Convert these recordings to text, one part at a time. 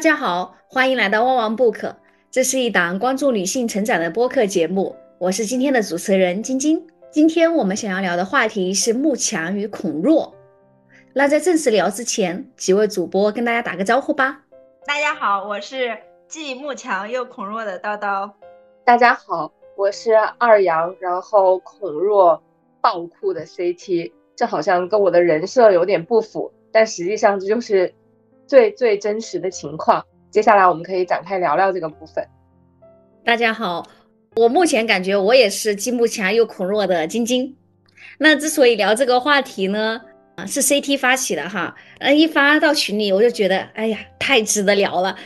家好，欢迎来到旺旺 book，这是一档关注女性成长的播客节目，我是今天的主持人晶晶。今天我们想要聊的话题是慕强与孔弱。那在正式聊之前，几位主播跟大家打个招呼吧。大家好，我是既慕强又孔弱的叨叨。大家好，我是二阳，然后孔弱爆酷的 CT，这好像跟我的人设有点不符，但实际上这就是最最真实的情况。接下来我们可以展开聊聊这个部分。大家好，我目前感觉我也是既慕强又恐弱的晶晶。那之所以聊这个话题呢？是 CT 发起的哈，呃，一发到群里，我就觉得，哎呀，太值得聊了。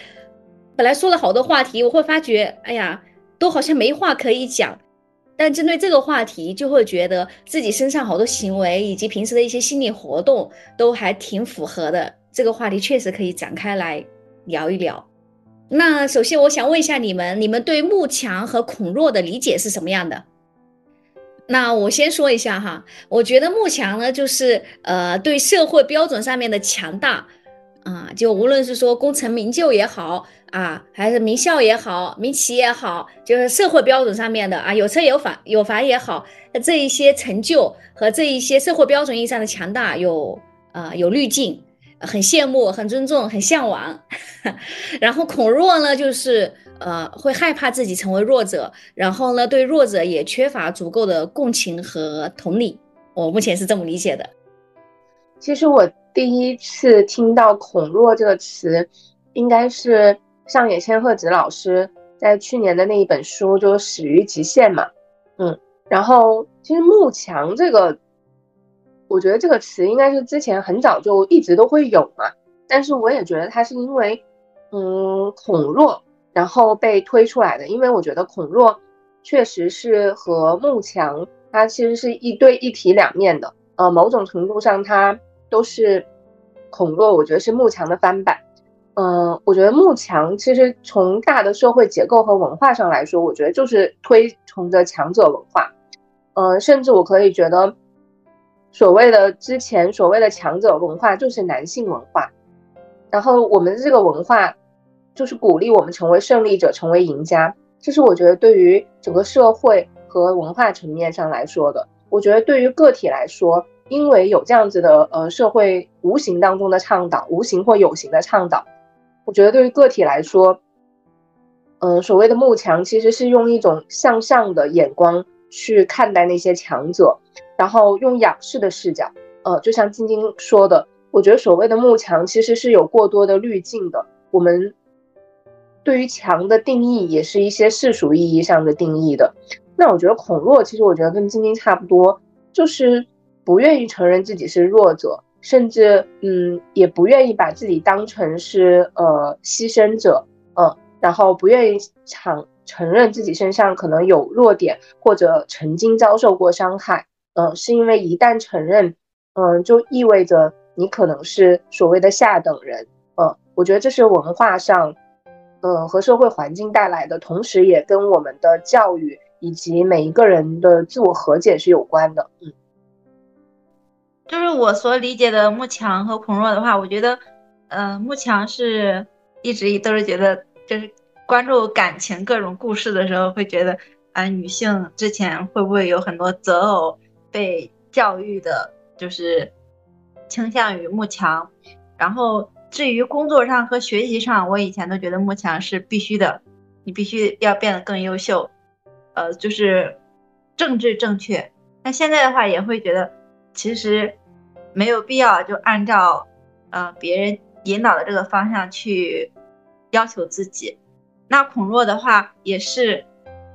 本来说了好多话题，我会发觉，哎呀，都好像没话可以讲。但针对这个话题，就会觉得自己身上好多行为以及平时的一些心理活动都还挺符合的。这个话题确实可以展开来聊一聊。那首先，我想问一下你们，你们对慕强和孔弱的理解是什么样的？那我先说一下哈，我觉得慕强呢，就是呃，对社会标准上面的强大，啊，就无论是说功成名就也好啊，还是名校也好，名企也好，就是社会标准上面的啊，有车有房有房也好，这一些成就和这一些社会标准意义上的强大有啊有滤镜，很羡慕，很尊重，很向往。然后孔弱呢，就是。呃，会害怕自己成为弱者，然后呢，对弱者也缺乏足够的共情和同理。我目前是这么理解的。其实我第一次听到“孔弱”这个词，应该是上野千鹤子老师在去年的那一本书，就《始于极限》嘛。嗯，然后其实“慕强”这个，我觉得这个词应该是之前很早就一直都会有嘛。但是我也觉得它是因为，嗯，孔弱。然后被推出来的，因为我觉得孔弱确实是和慕强，它其实是一对一体两面的。呃，某种程度上，它都是孔弱，我觉得是慕强的翻版。嗯，我觉得慕强其实从大的社会结构和文化上来说，我觉得就是推崇着强者文化。呃，甚至我可以觉得，所谓的之前所谓的强者文化就是男性文化。然后我们这个文化。就是鼓励我们成为胜利者，成为赢家。这是我觉得对于整个社会和文化层面上来说的。我觉得对于个体来说，因为有这样子的呃社会无形当中的倡导，无形或有形的倡导，我觉得对于个体来说，嗯，所谓的慕强其实是用一种向上的眼光去看待那些强者，然后用仰视的视角。呃，就像晶晶说的，我觉得所谓的慕强其实是有过多的滤镜的。我们。对于强的定义，也是一些世俗意义上的定义的。那我觉得孔弱，其实我觉得跟晶晶差不多，就是不愿意承认自己是弱者，甚至嗯，也不愿意把自己当成是呃牺牲者，嗯，然后不愿意承承认自己身上可能有弱点，或者曾经遭受过伤害，嗯，是因为一旦承认，嗯，就意味着你可能是所谓的下等人，嗯，我觉得这是文化上。嗯，和社会环境带来的，同时也跟我们的教育以及每一个人的自我和解是有关的。嗯，就是我所理解的慕强和孔弱的话，我觉得，呃，慕强是一直都是觉得，就是关注感情各种故事的时候，会觉得啊，女性之前会不会有很多择偶被教育的，就是倾向于慕强，然后。至于工作上和学习上，我以前都觉得慕强是必须的，你必须要变得更优秀，呃，就是政治正确。那现在的话，也会觉得其实没有必要就按照呃别人引导的这个方向去要求自己。那孔若的话，也是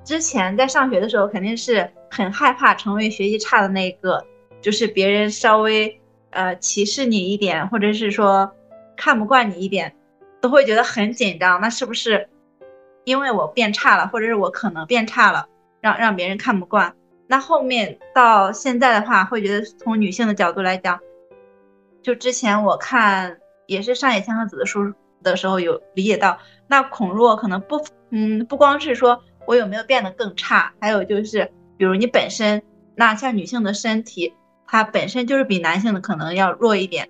之前在上学的时候，肯定是很害怕成为学习差的那一个，就是别人稍微呃歧视你一点，或者是说。看不惯你一点，都会觉得很紧张。那是不是因为我变差了，或者是我可能变差了，让让别人看不惯？那后面到现在的话，会觉得从女性的角度来讲，就之前我看也是上野千鹤子的书的时候，有理解到，那孔若可能不，嗯，不光是说我有没有变得更差，还有就是，比如你本身，那像女性的身体，它本身就是比男性的可能要弱一点。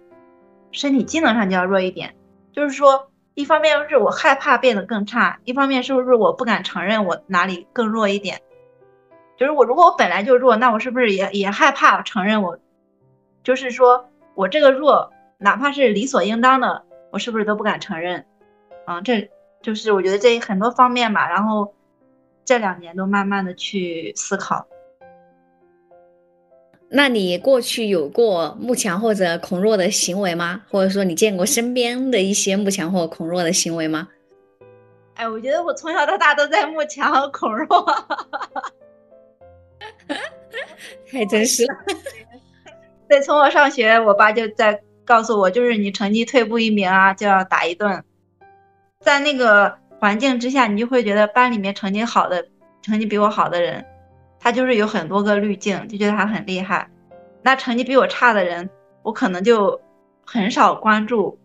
身体机能上就要弱一点，就是说一方面是我害怕变得更差，一方面是不是我不敢承认我哪里更弱一点？就是我如果我本来就弱，那我是不是也也害怕承认我？就是说我这个弱，哪怕是理所应当的，我是不是都不敢承认？啊，这就是我觉得这很多方面吧。然后这两年都慢慢的去思考。那你过去有过慕强或者恐弱的行为吗？或者说你见过身边的一些慕强或恐弱的行为吗？哎，我觉得我从小到大都在慕强和恐弱，太真实了。对，从我上学，我爸就在告诉我，就是你成绩退步一名啊，就要打一顿。在那个环境之下，你就会觉得班里面成绩好的、成绩比我好的人。他就是有很多个滤镜，就觉得他很厉害。那成绩比我差的人，我可能就很少关注，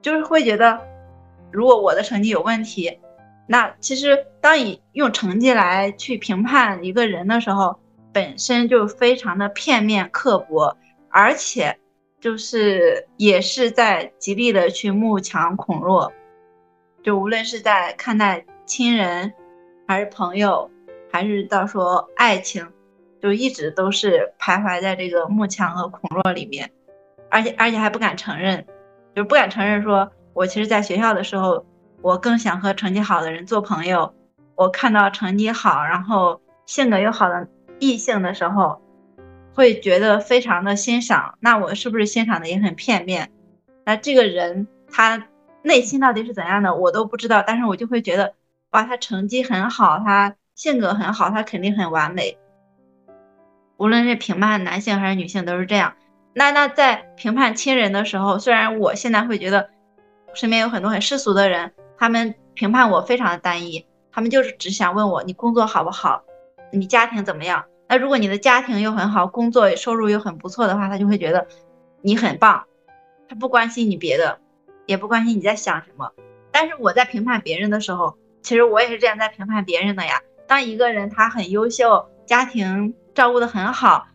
就是会觉得，如果我的成绩有问题，那其实当你用成绩来去评判一个人的时候，本身就非常的片面刻薄，而且就是也是在极力的去慕强恐弱，就无论是在看待亲人还是朋友。还是到说爱情，就一直都是徘徊在这个慕强和恐弱里面，而且而且还不敢承认，就不敢承认说，我其实在学校的时候，我更想和成绩好的人做朋友。我看到成绩好，然后性格又好的异性的时候，会觉得非常的欣赏。那我是不是欣赏的也很片面？那这个人他内心到底是怎样的，我都不知道。但是我就会觉得，哇，他成绩很好，他。性格很好，他肯定很完美。无论是评判男性还是女性都是这样。那那在评判亲人的时候，虽然我现在会觉得身边有很多很世俗的人，他们评判我非常的单一，他们就是只想问我你工作好不好，你家庭怎么样。那如果你的家庭又很好，工作收入又很不错的话，他就会觉得你很棒，他不关心你别的，也不关心你在想什么。但是我在评判别人的时候，其实我也是这样在评判别人的呀。当一个人他很优秀，家庭照顾的很好，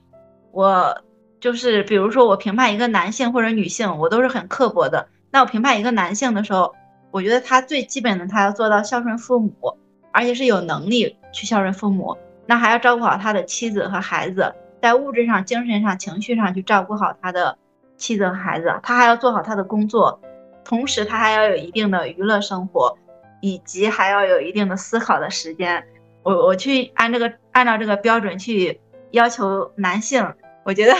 我就是比如说我评判一个男性或者女性，我都是很刻薄的。那我评判一个男性的时候，我觉得他最基本的他要做到孝顺父母，而且是有能力去孝顺父母，那还要照顾好他的妻子和孩子，在物质上、精神上、情绪上去照顾好他的妻子和孩子，他还要做好他的工作，同时他还要有一定的娱乐生活，以及还要有一定的思考的时间。我我去按这个按照这个标准去要求男性，我觉得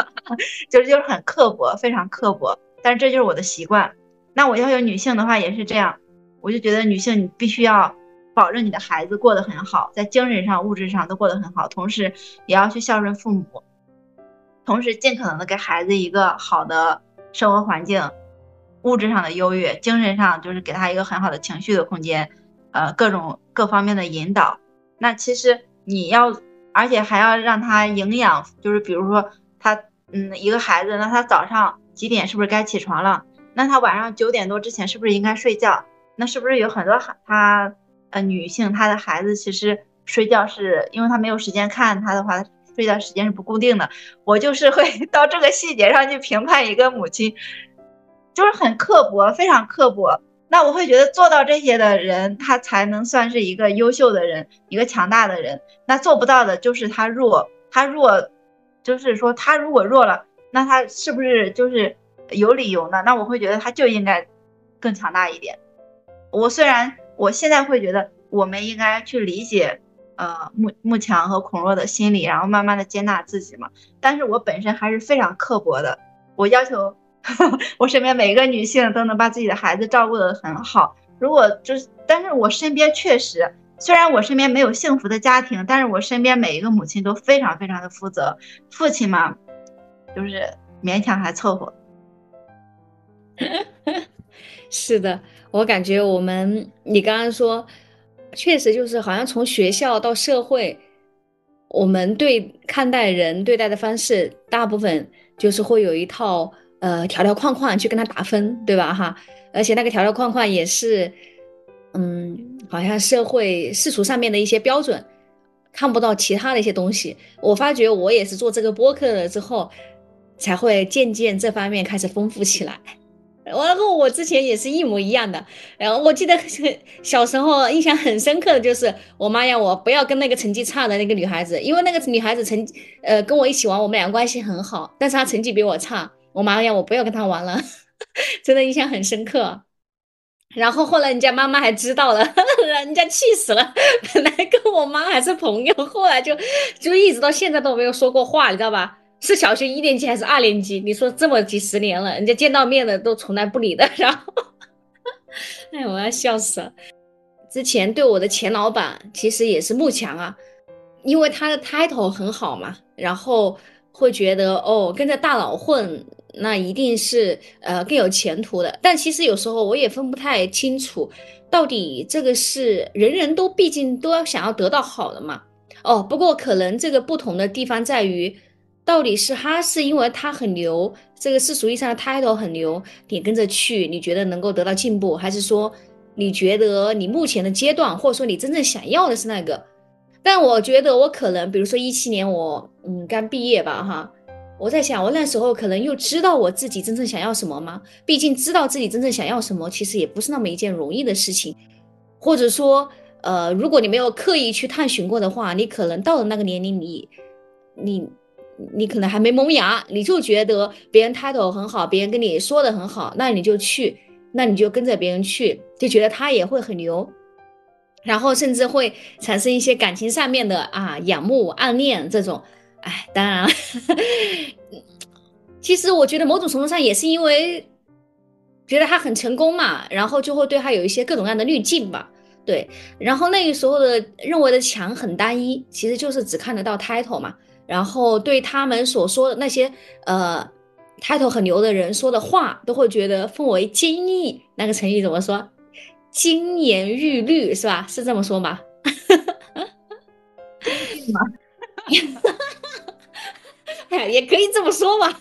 就是就是很刻薄，非常刻薄。但是这就是我的习惯。那我要求女性的话也是这样，我就觉得女性你必须要保证你的孩子过得很好，在精神上、物质上都过得很好，同时也要去孝顺父母，同时尽可能的给孩子一个好的生活环境，物质上的优越，精神上就是给他一个很好的情绪的空间。呃，各种各方面的引导，那其实你要，而且还要让他营养，就是比如说他，嗯，一个孩子，那他早上几点是不是该起床了？那他晚上九点多之前是不是应该睡觉？那是不是有很多孩他，呃，女性她的孩子其实睡觉是因为她没有时间看她的话，睡觉时间是不固定的。我就是会 到这个细节上去评判一个母亲，就是很刻薄，非常刻薄。那我会觉得做到这些的人，他才能算是一个优秀的人，一个强大的人。那做不到的就是他弱，他弱，就是说他如果弱了，那他是不是就是有理由呢？那我会觉得他就应该更强大一点。我虽然我现在会觉得我们应该去理解，呃，慕慕强和孔若的心理，然后慢慢的接纳自己嘛。但是我本身还是非常刻薄的，我要求。我身边每一个女性都能把自己的孩子照顾得很好。如果就是，但是我身边确实，虽然我身边没有幸福的家庭，但是我身边每一个母亲都非常非常的负责。父亲嘛，就是勉强还凑合。是的，我感觉我们，你刚刚说，确实就是好像从学校到社会，我们对看待人对待的方式，大部分就是会有一套。呃，条条框框去跟他打分，对吧？哈，而且那个条条框框也是，嗯，好像社会世俗上面的一些标准，看不到其他的一些东西。我发觉我也是做这个播客了之后，才会渐渐这方面开始丰富起来。然后我之前也是一模一样的。然后我记得小时候印象很深刻的就是我妈让我不要跟那个成绩差的那个女孩子，因为那个女孩子成呃跟我一起玩，我们俩关系很好，但是她成绩比我差，我妈让我不要跟她玩了，真的印象很深刻。然后后来人家妈妈还知道了，人家气死了。本来跟我妈还是朋友，后来就就一直到现在都没有说过话，你知道吧？是小学一年级还是二年级？你说这么几十年了，人家见到面的都从来不理的。然后，哎，我要笑死了。之前对我的前老板其实也是慕强啊，因为他的 title 很好嘛，然后会觉得哦，跟着大佬混。那一定是呃更有前途的，但其实有时候我也分不太清楚，到底这个是人人都毕竟都要想要得到好的嘛？哦，不过可能这个不同的地方在于，到底是他是因为他很牛，这个世俗意义上的 title 很牛，你跟着去，你觉得能够得到进步，还是说你觉得你目前的阶段，或者说你真正想要的是那个？但我觉得我可能，比如说一七年我嗯刚毕业吧，哈。我在想，我那时候可能又知道我自己真正想要什么吗？毕竟知道自己真正想要什么，其实也不是那么一件容易的事情。或者说，呃，如果你没有刻意去探寻过的话，你可能到了那个年龄，你，你，你可能还没萌芽，你就觉得别人 title 很好，别人跟你说的很好，那你就去，那你就跟着别人去，就觉得他也会很牛，然后甚至会产生一些感情上面的啊仰慕、暗恋这种。哎，当然，其实我觉得某种程度上也是因为觉得他很成功嘛，然后就会对他有一些各种各样的滤镜吧。对，然后那个时候的认为的强很单一，其实就是只看得到 title 嘛，然后对他们所说的那些呃 title 很牛的人说的话，都会觉得奉为金义。那个成语怎么说？金言玉律是吧？是这么说吗？也可以这么说吧，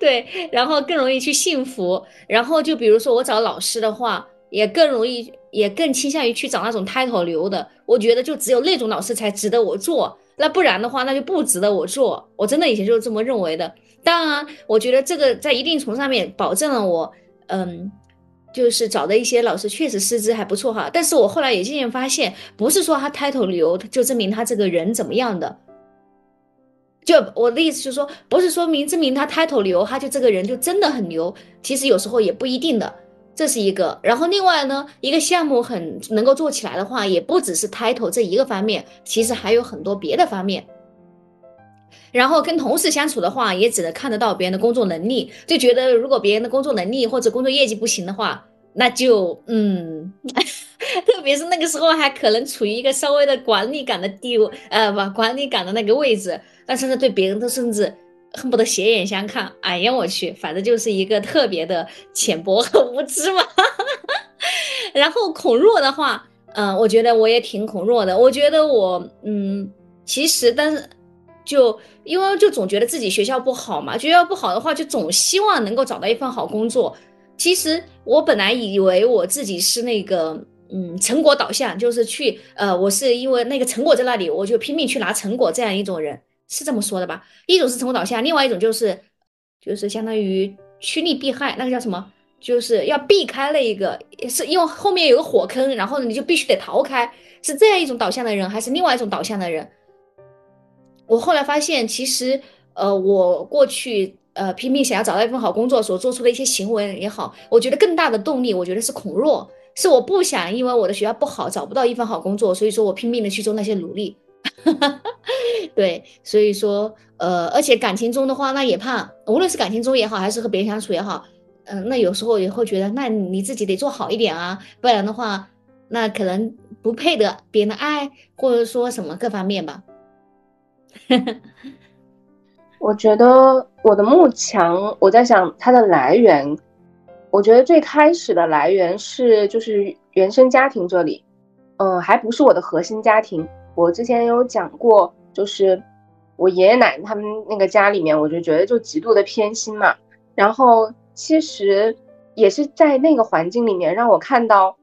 对，然后更容易去幸福。然后就比如说我找老师的话，也更容易，也更倾向于去找那种 title 流的。我觉得就只有那种老师才值得我做，那不然的话那就不值得我做。我真的以前就是这么认为的。当然，我觉得这个在一定程度上面保证了我，嗯，就是找的一些老师确实师资还不错哈。但是我后来也渐渐发现，不是说他 title 流就证明他这个人怎么样的。就我的意思就是说，不是说明证明他 title 牛，他就这个人就真的很牛。其实有时候也不一定的，这是一个。然后另外呢，一个项目很能够做起来的话，也不只是 title 这一个方面，其实还有很多别的方面。然后跟同事相处的话，也只能看得到别人的工作能力，就觉得如果别人的工作能力或者工作业绩不行的话，那就嗯。特别是那个时候还可能处于一个稍微的管理感的地位，呃，不，管理感的那个位置，但是呢，对别人都甚至恨不得斜眼相看。哎呀，我去，反正就是一个特别的浅薄和无知嘛。然后孔若的话，嗯，我觉得我也挺孔若的。我觉得我，嗯，其实，但是就因为就总觉得自己学校不好嘛，学校不好的话，就总希望能够找到一份好工作。其实我本来以为我自己是那个。嗯，成果导向就是去，呃，我是因为那个成果在那里，我就拼命去拿成果，这样一种人是这么说的吧？一种是成功导向，另外一种就是，就是相当于趋利避害，那个叫什么？就是要避开那一个，是因为后面有个火坑，然后呢你就必须得逃开，是这样一种导向的人，还是另外一种导向的人？我后来发现，其实，呃，我过去呃拼命想要找到一份好工作所做出的一些行为也好，我觉得更大的动力，我觉得是恐弱。是我不想，因为我的学校不好，找不到一份好工作，所以说我拼命的去做那些努力。对，所以说，呃，而且感情中的话，那也怕，无论是感情中也好，还是和别人相处也好，嗯，那有时候也会觉得，那你自己得做好一点啊，不然的话，那可能不配得别人的爱，或者说什么各方面吧。我觉得我的幕墙，我在想它的来源。我觉得最开始的来源是就是原生家庭这里，嗯，还不是我的核心家庭。我之前有讲过，就是我爷爷奶奶他们那个家里面，我就觉得就极度的偏心嘛。然后其实也是在那个环境里面，让我看到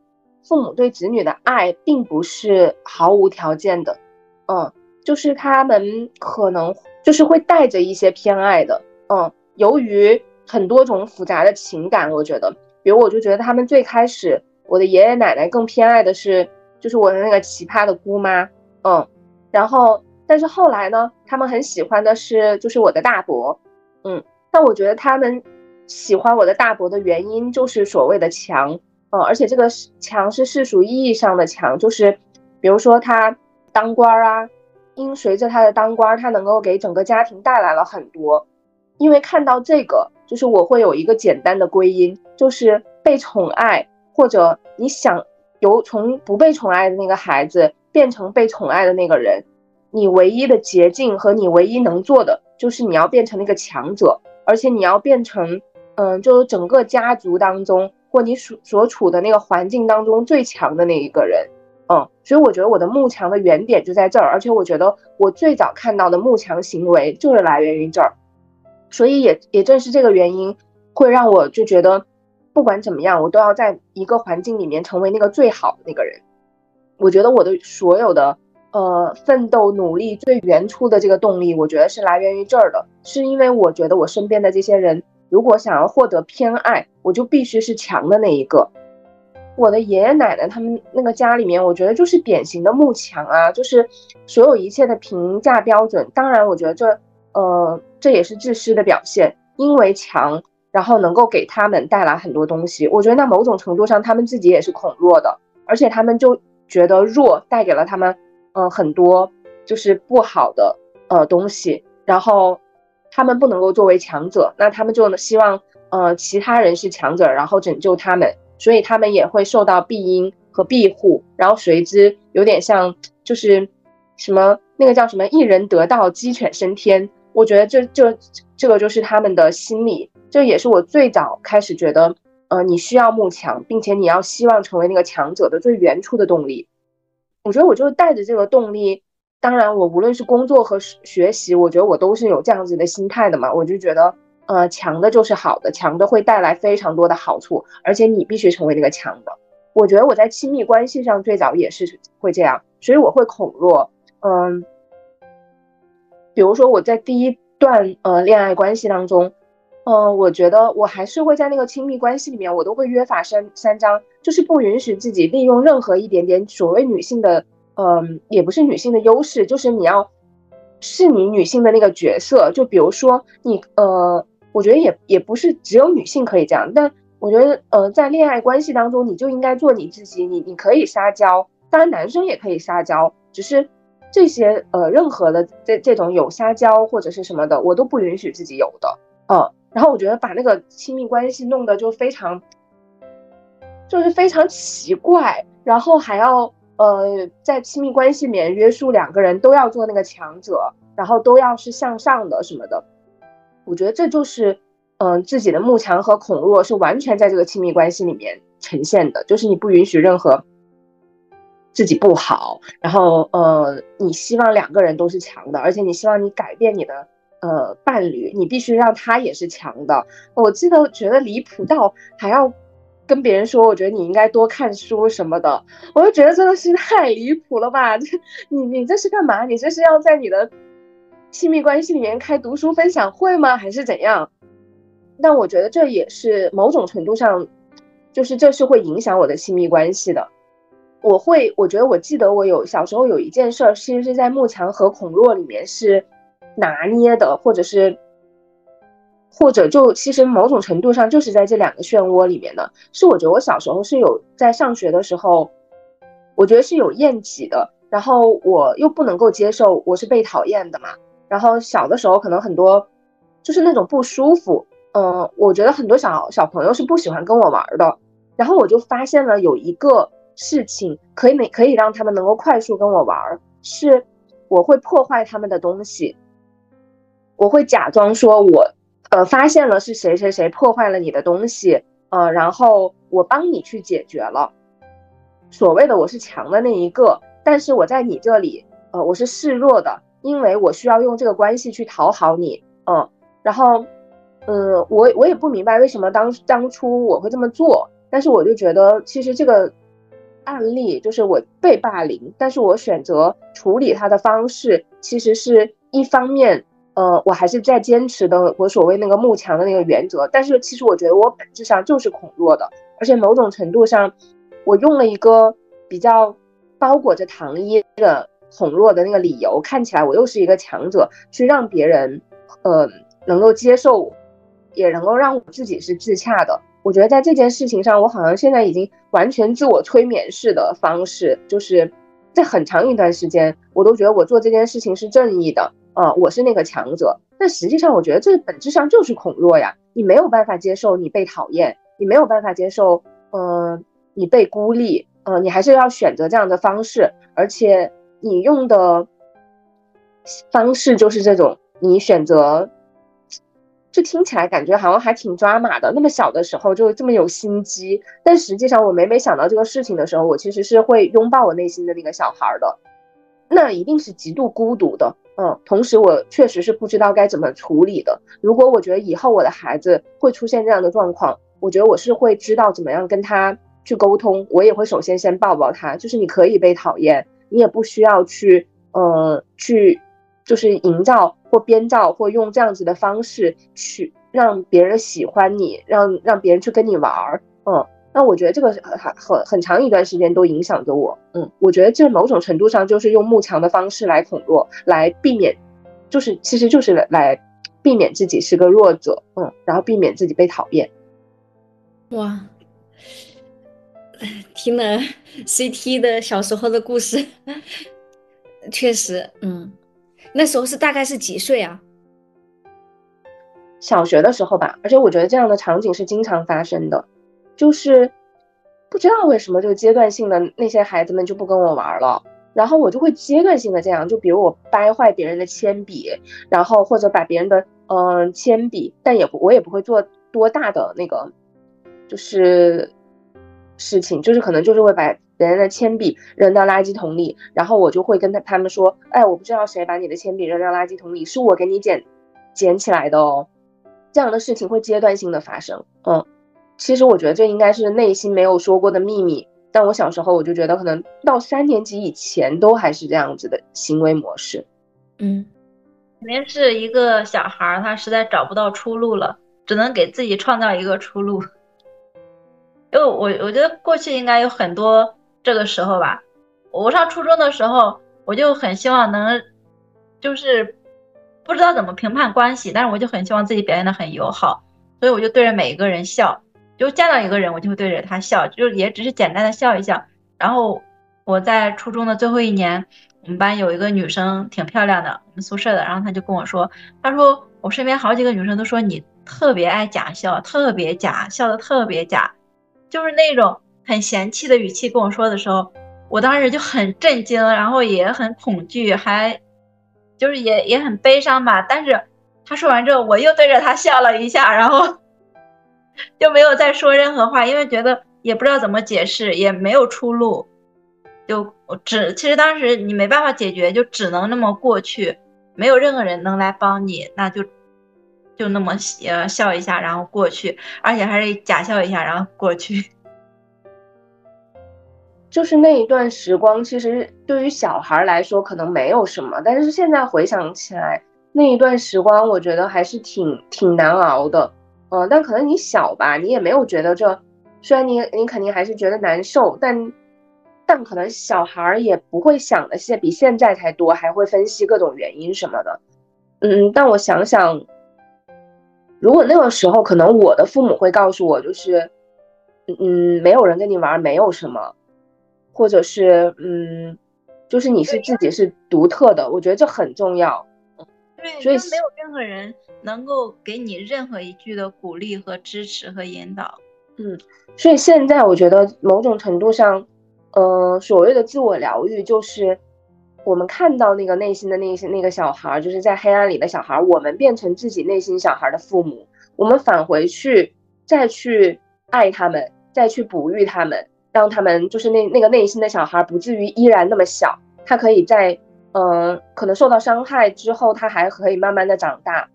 父母对子女的爱并不是毫无条件的，嗯，就是他们可能就是会带着一些偏爱的，嗯，由于。很多种复杂的情感，我觉得比如我就觉得他们最开始，我的爷爷奶奶更偏爱的是，就是我的那个奇葩的姑妈，嗯，然后但是后来呢，他们很喜欢的是就是我的大伯，嗯，但我觉得他们喜欢我的大伯的原因就是所谓的强，嗯，而且这个强是世俗意义上的强，就是比如说他当官啊，因随着他的当官，他能够给整个家庭带来了很多，因为看到这个。就是我会有一个简单的归因，就是被宠爱，或者你想由从不被宠爱的那个孩子变成被宠爱的那个人，你唯一的捷径和你唯一能做的就是你要变成那个强者，而且你要变成，嗯，就是整个家族当中或你所所处的那个环境当中最强的那一个人，嗯，所以我觉得我的慕强的原点就在这儿，而且我觉得我最早看到的慕强行为就是来源于这儿。所以也也正是这个原因，会让我就觉得，不管怎么样，我都要在一个环境里面成为那个最好的那个人。我觉得我的所有的呃奋斗努力最原初的这个动力，我觉得是来源于这儿的，是因为我觉得我身边的这些人，如果想要获得偏爱，我就必须是强的那一个。我的爷爷奶奶他们那个家里面，我觉得就是典型的慕强啊，就是所有一切的评价标准。当然，我觉得这。呃，这也是自私的表现，因为强，然后能够给他们带来很多东西。我觉得那某种程度上，他们自己也是恐弱的，而且他们就觉得弱带给了他们，嗯，很多就是不好的呃东西。然后他们不能够作为强者，那他们就希望呃其他人是强者，然后拯救他们，所以他们也会受到庇荫和庇护，然后随之有点像就是什么那个叫什么一人得道鸡犬升天。我觉得这这这个就是他们的心理，这也是我最早开始觉得，呃，你需要慕强，并且你要希望成为那个强者的最原初的动力。我觉得我就是带着这个动力，当然我无论是工作和学习，我觉得我都是有这样子的心态的嘛。我就觉得，呃，强的就是好的，强的会带来非常多的好处，而且你必须成为那个强的。我觉得我在亲密关系上最早也是会这样，所以我会恐弱，嗯。比如说我在第一段呃恋爱关系当中，嗯，我觉得我还是会在那个亲密关系里面，我都会约法三三章，就是不允许自己利用任何一点点所谓女性的，嗯，也不是女性的优势，就是你要是你女性的那个角色。就比如说你呃，我觉得也也不是只有女性可以这样，但我觉得呃，在恋爱关系当中，你就应该做你自己，你你可以撒娇，当然男生也可以撒娇，只是。这些呃，任何的这这种有撒娇或者是什么的，我都不允许自己有的，嗯。然后我觉得把那个亲密关系弄得就非常，就是非常奇怪，然后还要呃，在亲密关系里面约束两个人都要做那个强者，然后都要是向上的什么的。我觉得这就是嗯，自己的慕强和恐弱是完全在这个亲密关系里面呈现的，就是你不允许任何。自己不好，然后呃，你希望两个人都是强的，而且你希望你改变你的呃伴侣，你必须让他也是强的。我记得觉得离谱到还要跟别人说，我觉得你应该多看书什么的，我就觉得真的是太离谱了吧？这你你这是干嘛？你这是要在你的亲密关系里面开读书分享会吗？还是怎样？但我觉得这也是某种程度上，就是这是会影响我的亲密关系的。我会，我觉得我记得我有小时候有一件事儿，其实是在慕强和孔若里面是拿捏的，或者是，或者就其实某种程度上就是在这两个漩涡里面的。是我觉得我小时候是有在上学的时候，我觉得是有厌己的，然后我又不能够接受我是被讨厌的嘛。然后小的时候可能很多就是那种不舒服，嗯，我觉得很多小小朋友是不喜欢跟我玩的。然后我就发现了有一个。事情可以每可以让他们能够快速跟我玩，是我会破坏他们的东西，我会假装说我呃发现了是谁谁谁破坏了你的东西，呃，然后我帮你去解决了，所谓的我是强的那一个，但是我在你这里呃我是示弱的，因为我需要用这个关系去讨好你，嗯，然后呃我我也不明白为什么当当初我会这么做，但是我就觉得其实这个。案例就是我被霸凌，但是我选择处理他的方式，其实是一方面呃，我还是在坚持的我所谓那个慕强的那个原则。但是其实我觉得我本质上就是恐弱的，而且某种程度上，我用了一个比较包裹着糖衣的恐弱的那个理由，看起来我又是一个强者，去让别人呃能够接受，也能够让我自己是自洽的。我觉得在这件事情上，我好像现在已经完全自我催眠式的方式，就是在很长一段时间，我都觉得我做这件事情是正义的，呃，我是那个强者。但实际上，我觉得这本质上就是恐弱呀。你没有办法接受你被讨厌，你没有办法接受，嗯，你被孤立，嗯，你还是要选择这样的方式，而且你用的方式就是这种，你选择。这听起来感觉好像还挺抓马的。那么小的时候就这么有心机，但实际上我每每想到这个事情的时候，我其实是会拥抱我内心的那个小孩的。那一定是极度孤独的，嗯。同时，我确实是不知道该怎么处理的。如果我觉得以后我的孩子会出现这样的状况，我觉得我是会知道怎么样跟他去沟通。我也会首先先抱抱他，就是你可以被讨厌，你也不需要去，呃，去。就是营造或编造或用这样子的方式去让别人喜欢你，让让别人去跟你玩儿，嗯，那我觉得这个很很很长一段时间都影响着我，嗯，我觉得这某种程度上就是用慕强的方式来恐弱，来避免，就是其实就是来避免自己是个弱者，嗯，然后避免自己被讨厌。哇，听了 CT 的小时候的故事，确实，嗯。那时候是大概是几岁啊？小学的时候吧，而且我觉得这样的场景是经常发生的，就是不知道为什么就阶段性的那些孩子们就不跟我玩了，然后我就会阶段性的这样，就比如我掰坏别人的铅笔，然后或者把别人的嗯铅笔，但也不我也不会做多大的那个就是事情，就是可能就是会把。别人的铅笔扔到垃圾桶里，然后我就会跟他他们说：“哎，我不知道谁把你的铅笔扔到垃圾桶里，是我给你捡捡起来的哦。”这样的事情会阶段性的发生。嗯，其实我觉得这应该是内心没有说过的秘密。但我小时候我就觉得，可能到三年级以前都还是这样子的行为模式。嗯，肯定是一个小孩儿，他实在找不到出路了，只能给自己创造一个出路。因为我我觉得过去应该有很多。这个时候吧，我上初中的时候，我就很希望能，就是不知道怎么评判关系，但是我就很希望自己表现的很友好，所以我就对着每一个人笑，就见到一个人我就会对着他笑，就也只是简单的笑一笑。然后我在初中的最后一年，我们班有一个女生挺漂亮的，我们宿舍的，然后她就跟我说，她说我身边好几个女生都说你特别爱假笑，特别假，笑的特别假，就是那种。很嫌弃的语气跟我说的时候，我当时就很震惊，然后也很恐惧，还就是也也很悲伤吧。但是她说完之后，我又对着她笑了一下，然后就没有再说任何话，因为觉得也不知道怎么解释，也没有出路，就只其实当时你没办法解决，就只能那么过去，没有任何人能来帮你，那就就那么呃笑一下，然后过去，而且还是假笑一下，然后过去。就是那一段时光，其实对于小孩来说可能没有什么，但是现在回想起来，那一段时光，我觉得还是挺挺难熬的。嗯，但可能你小吧，你也没有觉得这，虽然你你肯定还是觉得难受，但但可能小孩儿也不会想的现比现在才多，还会分析各种原因什么的。嗯，但我想想，如果那个时候可能我的父母会告诉我，就是嗯，没有人跟你玩，没有什么。或者是嗯，就是你是自己是独特的，我觉得这很重要。对，所以没有任何人能够给你任何一句的鼓励和支持和引导。嗯，所以现在我觉得某种程度上，呃，所谓的自我疗愈，就是我们看到那个内心的那些那个小孩，就是在黑暗里的小孩，我们变成自己内心小孩的父母，我们返回去再去爱他们，再去哺育他们。让他们就是那那个内心的小孩不至于依然那么小，他可以在嗯可能受到伤害之后，他还可以慢慢的长大。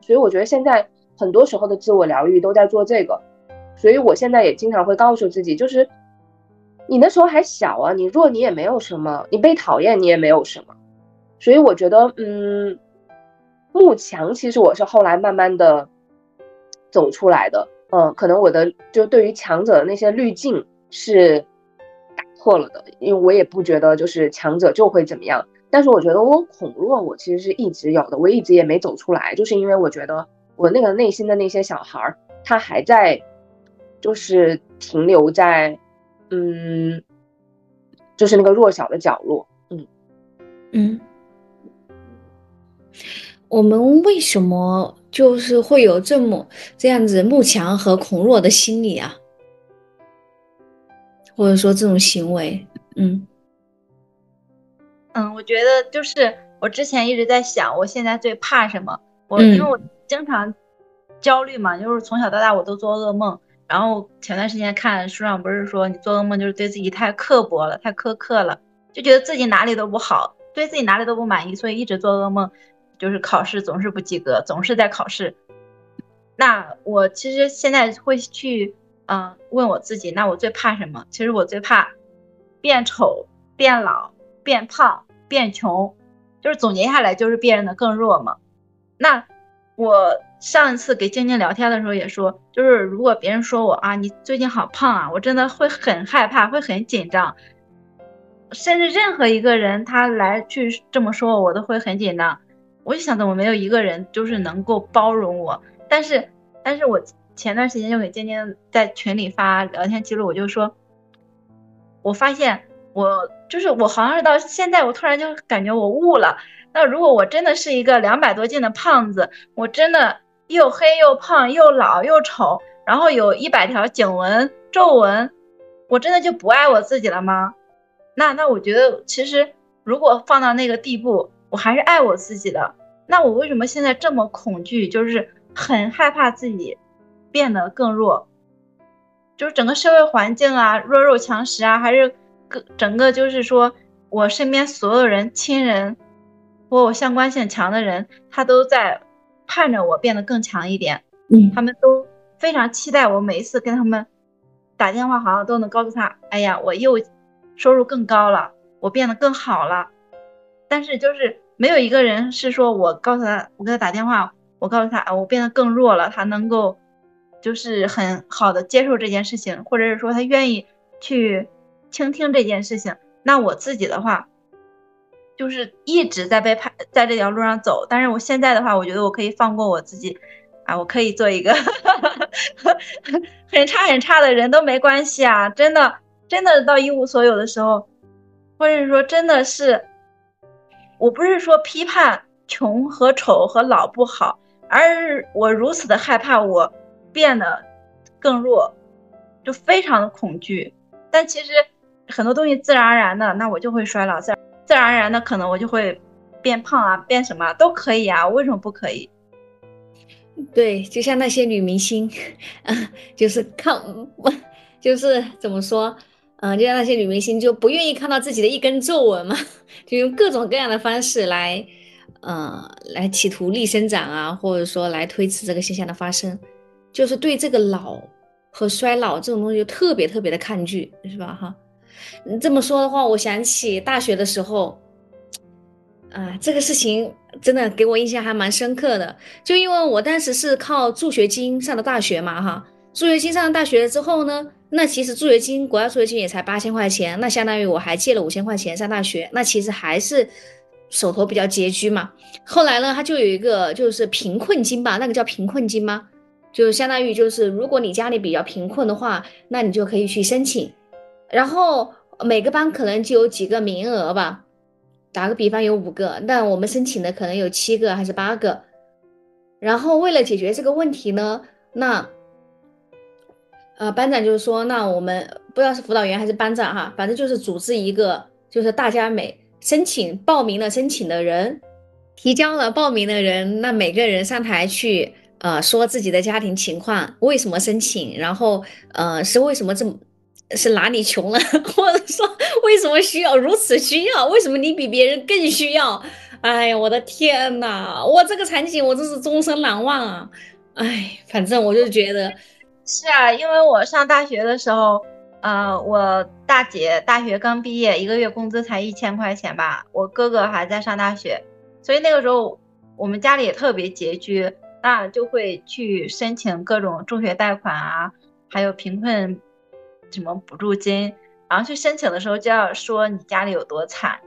所以我觉得现在很多时候的自我疗愈都在做这个。所以我现在也经常会告诉自己，就是你那时候还小啊，你弱你也没有什么，你被讨厌你也没有什么。所以我觉得嗯，慕强，其实我是后来慢慢的走出来的。嗯，可能我的就对于强者的那些滤镜是打破了的，因为我也不觉得就是强者就会怎么样。但是我觉得我恐弱，我其实是一直有的，我一直也没走出来，就是因为我觉得我那个内心的那些小孩儿，他还在，就是停留在，嗯，就是那个弱小的角落。嗯嗯，我们为什么？就是会有这么这样子慕强和恐弱的心理啊，或者说这种行为，嗯嗯，我觉得就是我之前一直在想，我现在最怕什么？我因为我经常焦虑嘛，就是从小到大我都做噩梦。然后前段时间看书上不是说，你做噩梦就是对自己太刻薄了，太苛刻了，就觉得自己哪里都不好，对自己哪里都不满意，所以一直做噩梦。就是考试总是不及格，总是在考试。那我其实现在会去，嗯，问我自己，那我最怕什么？其实我最怕变丑、变老、变胖、变穷。就是总结下来，就是变得更弱嘛。那我上一次给晶晶聊天的时候也说，就是如果别人说我啊，你最近好胖啊，我真的会很害怕，会很紧张。甚至任何一个人他来去这么说我，我都会很紧张。我就想，怎么没有一个人就是能够包容我？但是，但是我前段时间就给尖尖在群里发聊天记录，我就说，我发现我就是我好像是到现在，我突然就感觉我悟了。那如果我真的是一个两百多斤的胖子，我真的又黑又胖又老又丑，然后有一百条颈纹皱纹，我真的就不爱我自己了吗？那那我觉得，其实如果放到那个地步。我还是爱我自己的，那我为什么现在这么恐惧？就是很害怕自己变得更弱，就是整个社会环境啊，弱肉强食啊，还是个整个就是说我身边所有人、亲人和我相关性强的人，他都在盼着我变得更强一点。嗯，他们都非常期待我每一次跟他们打电话，好像都能告诉他：哎呀，我又收入更高了，我变得更好了。但是就是。没有一个人是说我告诉他，我给他打电话，我告诉他啊，我变得更弱了，他能够就是很好的接受这件事情，或者是说他愿意去倾听这件事情。那我自己的话，就是一直在被拍在这条路上走。但是我现在的话，我觉得我可以放过我自己啊，我可以做一个很差很差的人都没关系啊，真的真的到一无所有的时候，或者说真的是。我不是说批判穷和丑和老不好，而我如此的害怕我变得更弱，就非常的恐惧。但其实很多东西自然而然的，那我就会衰老，自然自然而然的可能我就会变胖啊，变什么都可以啊，为什么不可以？对，就像那些女明星，嗯，就是看，就是怎么说？嗯，就像那些女明星就不愿意看到自己的一根皱纹嘛，就用各种各样的方式来，呃，来企图逆生长啊，或者说来推迟这个现象的发生，就是对这个老和衰老这种东西就特别特别的抗拒，是吧？哈，你这么说的话，我想起大学的时候，啊，这个事情真的给我印象还蛮深刻的，就因为我当时是靠助学金上的大学嘛，哈，助学金上了大学之后呢。那其实助学金，国家助学金也才八千块钱，那相当于我还借了五千块钱上大学，那其实还是手头比较拮据嘛。后来呢，他就有一个就是贫困金吧，那个叫贫困金吗？就相当于就是如果你家里比较贫困的话，那你就可以去申请，然后每个班可能就有几个名额吧，打个比方有五个，那我们申请的可能有七个还是八个，然后为了解决这个问题呢，那。呃，班长就是说，那我们不知道是辅导员还是班长哈，反正就是组织一个，就是大家每申请报名了申请的人，提交了报名的人，那每个人上台去，呃，说自己的家庭情况，为什么申请，然后，呃，是为什么这么，是哪里穷了，或者说为什么需要如此需要，为什么你比别人更需要？哎呀，我的天呐，我这个场景我真是终身难忘啊！哎，反正我就觉得。是啊，因为我上大学的时候，呃，我大姐大学刚毕业，一个月工资才一千块钱吧。我哥哥还在上大学，所以那个时候我们家里也特别拮据，那就会去申请各种助学贷款啊，还有贫困什么补助金，然后去申请的时候就要说你家里有多惨。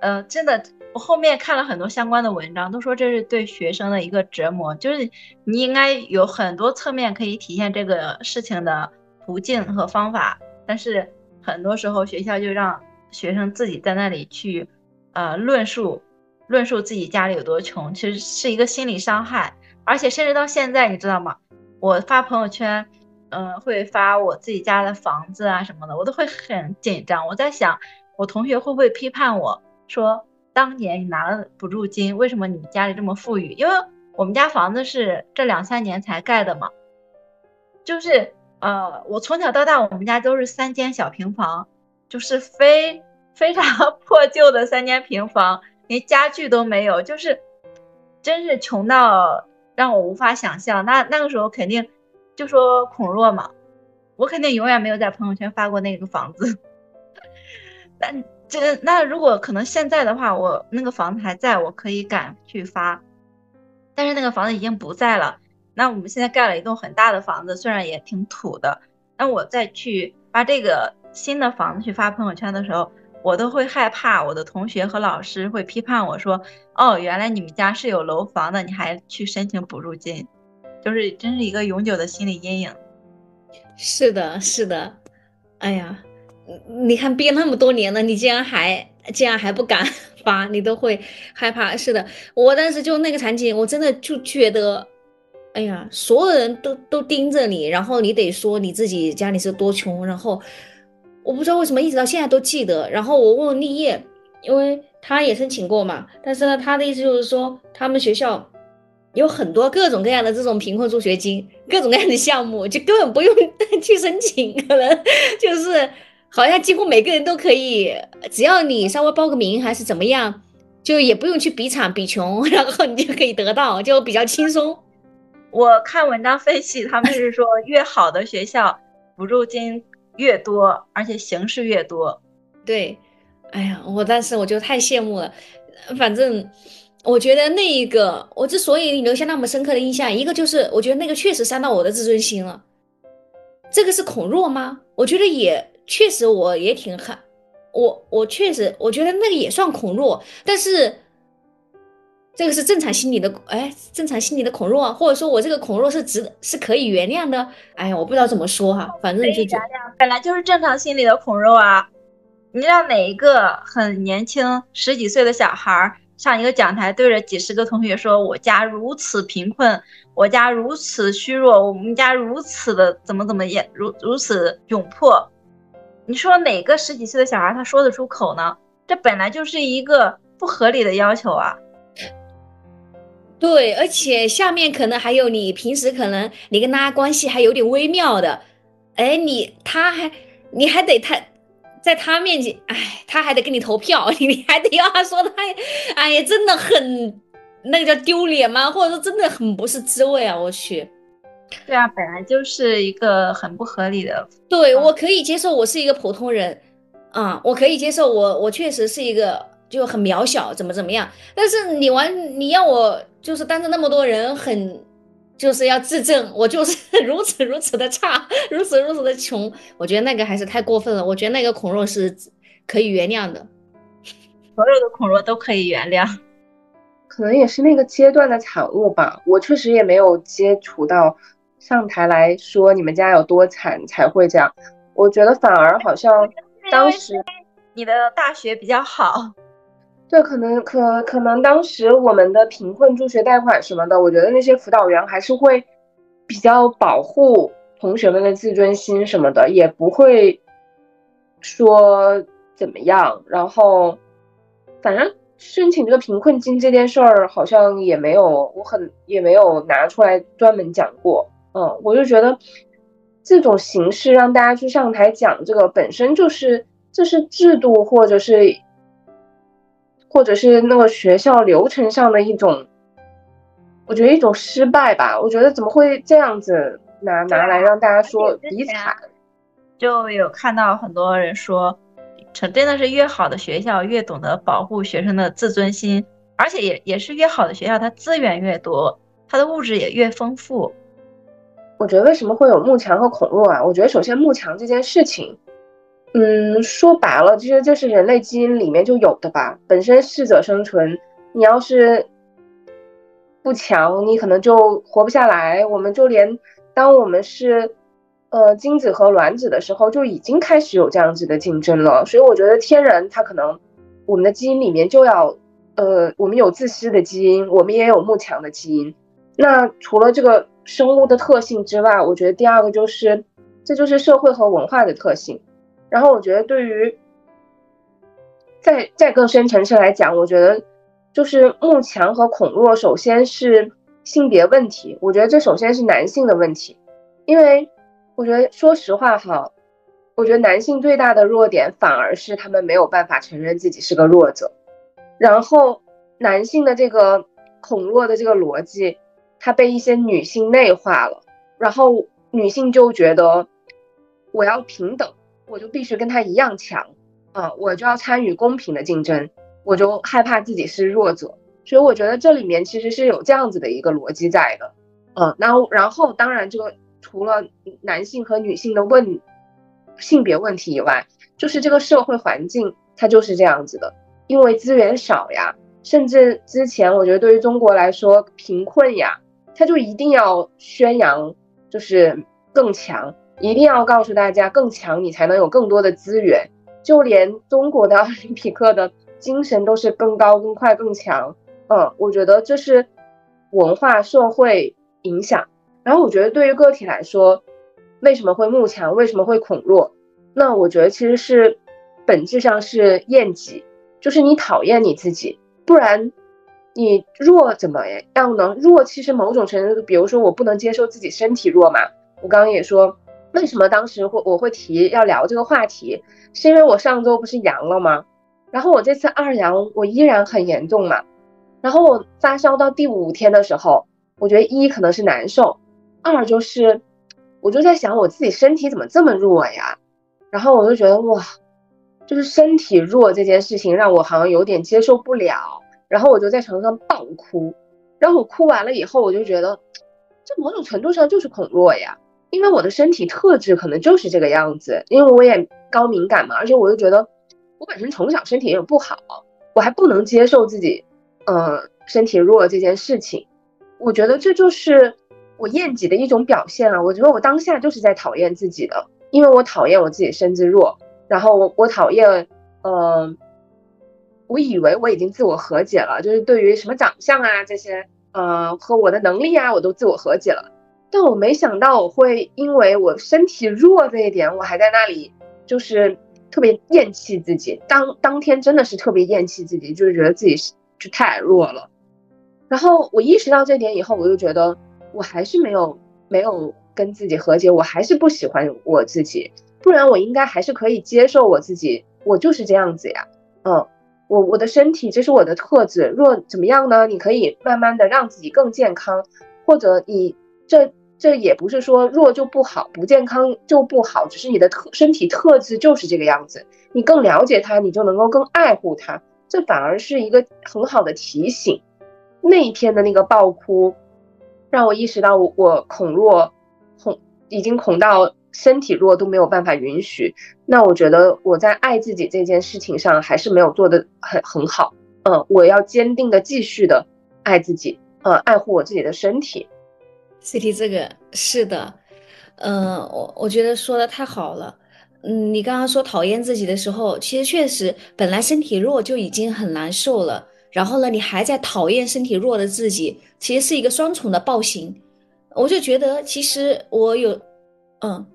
呃，真的，我后面看了很多相关的文章，都说这是对学生的一个折磨，就是你应该有很多侧面可以体现这个事情的途径和方法，但是很多时候学校就让学生自己在那里去，呃，论述。论述自己家里有多穷，其实是一个心理伤害，而且甚至到现在，你知道吗？我发朋友圈，嗯，会发我自己家的房子啊什么的，我都会很紧张。我在想，我同学会不会批判我说，当年你拿了补助金，为什么你们家里这么富裕？因为我们家房子是这两三年才盖的嘛，就是呃，我从小到大，我们家都是三间小平房，就是非非常 破旧的三间平房。连家具都没有，就是，真是穷到让我无法想象。那那个时候肯定就说孔若嘛，我肯定永远没有在朋友圈发过那个房子。但这那如果可能现在的话，我那个房子还在，我可以敢去发。但是那个房子已经不在了。那我们现在盖了一栋很大的房子，虽然也挺土的。那我再去把这个新的房子去发朋友圈的时候。我都会害怕，我的同学和老师会批判我说：“哦，原来你们家是有楼房的，你还去申请补助金，就是真是一个永久的心理阴影。”是的，是的，哎呀，你看憋那么多年了，你竟然还竟然还不敢 发，你都会害怕。是的，我当时就那个场景，我真的就觉得，哎呀，所有人都都盯着你，然后你得说你自己家里是多穷，然后。我不知道为什么一直到现在都记得。然后我问立业，因为他也申请过嘛。但是呢，他的意思就是说，他们学校有很多各种各样的这种贫困助学金，各种各样的项目，就根本不用 去申请，可能 就是好像几乎每个人都可以，只要你稍微报个名还是怎么样，就也不用去比惨比穷，然后你就可以得到，就比较轻松。我看文章分析，他们是说越好的学校补助金。越多，而且形式越多，对，哎呀，我当时我就太羡慕了。反正我觉得那一个，我之所以留下那么深刻的印象，一个就是我觉得那个确实伤到我的自尊心了。这个是恐弱吗？我觉得也确实，我也挺狠。我我确实，我觉得那个也算恐弱，但是。这个是正常心理的，哎，正常心理的恐弱，或者说我这个恐弱是值是可以原谅的。哎呀，我不知道怎么说哈，反正就原谅，本来就是正常心理的恐弱啊。你让哪一个很年轻十几岁的小孩上一个讲台，对着几十个同学说：“我家如此贫困，我家如此虚弱，我们家如此的怎么怎么也如如此窘迫。”你说哪个十几岁的小孩他说得出口呢？这本来就是一个不合理的要求啊。对，而且下面可能还有你平时可能你跟他关系还有点微妙的，哎，你他还你还得他在他面前，哎，他还得给你投票，你还得要他说他，哎呀，真的很那个叫丢脸吗？或者说真的很不是滋味啊！我去，对啊，本来就是一个很不合理的。对我可以接受，我是一个普通人啊，我可以接受，我我确实是一个就很渺小，怎么怎么样，但是你玩你要我。就是当着那么多人，很就是要自证，我就是 如此如此的差，如此如此的穷。我觉得那个还是太过分了。我觉得那个孔若是可以原谅的，所有的孔若都可以原谅，可能也是那个阶段的产物吧。我确实也没有接触到上台来说你们家有多惨才会这样。我觉得反而好像当时你的大学比较好。对，可能可可能当时我们的贫困助学贷款什么的，我觉得那些辅导员还是会比较保护同学们的自尊心什么的，也不会说怎么样。然后，反正申请这个贫困金这件事儿，好像也没有，我很也没有拿出来专门讲过。嗯，我就觉得这种形式让大家去上台讲这个，本身就是这是制度或者是。或者是那个学校流程上的一种，我觉得一种失败吧。我觉得怎么会这样子拿拿来让大家说比惨？就有看到很多人说，成真的是越好的学校越懂得保护学生的自尊心，而且也也是越好的学校，它资源越多，它的物质也越丰富。我觉得为什么会有慕强和孔弱啊？我觉得首先慕强这件事情，嗯，说白了，其实就是人类基因里面就有的吧。本身适者生存，你要是不强，你可能就活不下来。我们就连当我们是呃精子和卵子的时候，就已经开始有这样子的竞争了。所以我觉得天然它可能我们的基因里面就要呃，我们有自私的基因，我们也有慕强的基因。那除了这个。生物的特性之外，我觉得第二个就是，这就是社会和文化的特性。然后我觉得对于，再再更深层次来讲，我觉得就是慕强和恐弱，首先是性别问题。我觉得这首先是男性的问题，因为我觉得说实话哈，我觉得男性最大的弱点反而是他们没有办法承认自己是个弱者。然后男性的这个恐弱的这个逻辑。他被一些女性内化了，然后女性就觉得我要平等，我就必须跟他一样强啊，我就要参与公平的竞争，我就害怕自己是弱者，所以我觉得这里面其实是有这样子的一个逻辑在的，嗯，然后然后当然这个除了男性和女性的问性别问题以外，就是这个社会环境它就是这样子的，因为资源少呀，甚至之前我觉得对于中国来说贫困呀。他就一定要宣扬，就是更强，一定要告诉大家更强，你才能有更多的资源。就连中国的 奥林匹克的精神都是更高、更快、更强。嗯，我觉得这是文化社会影响。然后我觉得对于个体来说，为什么会慕强，为什么会恐弱？那我觉得其实是本质上是厌己，就是你讨厌你自己，不然。你弱怎么样呢？弱其实某种程度，比如说我不能接受自己身体弱嘛。我刚刚也说，为什么当时会我会提要聊这个话题，是因为我上周不是阳了吗？然后我这次二阳，我依然很严重嘛。然后我发烧到第五天的时候，我觉得一可能是难受，二就是我就在想我自己身体怎么这么弱呀？然后我就觉得哇，就是身体弱这件事情让我好像有点接受不了。然后我就在床上暴哭，然后我哭完了以后，我就觉得，这某种程度上就是恐弱呀，因为我的身体特质可能就是这个样子，因为我也高敏感嘛，而且我又觉得，我本身从小身体也不好，我还不能接受自己，呃，身体弱这件事情，我觉得这就是我厌己的一种表现啊，我觉得我当下就是在讨厌自己的，因为我讨厌我自己身子弱，然后我我讨厌，嗯。我以为我已经自我和解了，就是对于什么长相啊这些，呃，和我的能力啊，我都自我和解了。但我没想到我会因为我身体弱这一点，我还在那里就是特别厌弃自己。当当天真的是特别厌弃自己，就是觉得自己是就太弱了。然后我意识到这点以后，我就觉得我还是没有没有跟自己和解，我还是不喜欢我自己。不然我应该还是可以接受我自己，我就是这样子呀，嗯。我我的身体，这是我的特质。若怎么样呢？你可以慢慢的让自己更健康，或者你这这也不是说弱就不好，不健康就不好，只是你的特身体特质就是这个样子。你更了解它，你就能够更爱护它。这反而是一个很好的提醒。那一天的那个爆哭，让我意识到我我恐弱，恐已经恐到。身体弱都没有办法允许，那我觉得我在爱自己这件事情上还是没有做的很很好。嗯，我要坚定的继续的爱自己，呃，爱护我自己的身体。CT 这个是的，嗯，我我觉得说的太好了。嗯，你刚刚说讨厌自己的时候，其实确实本来身体弱就已经很难受了，然后呢，你还在讨厌身体弱的自己，其实是一个双重的暴行。我就觉得其实我有，嗯。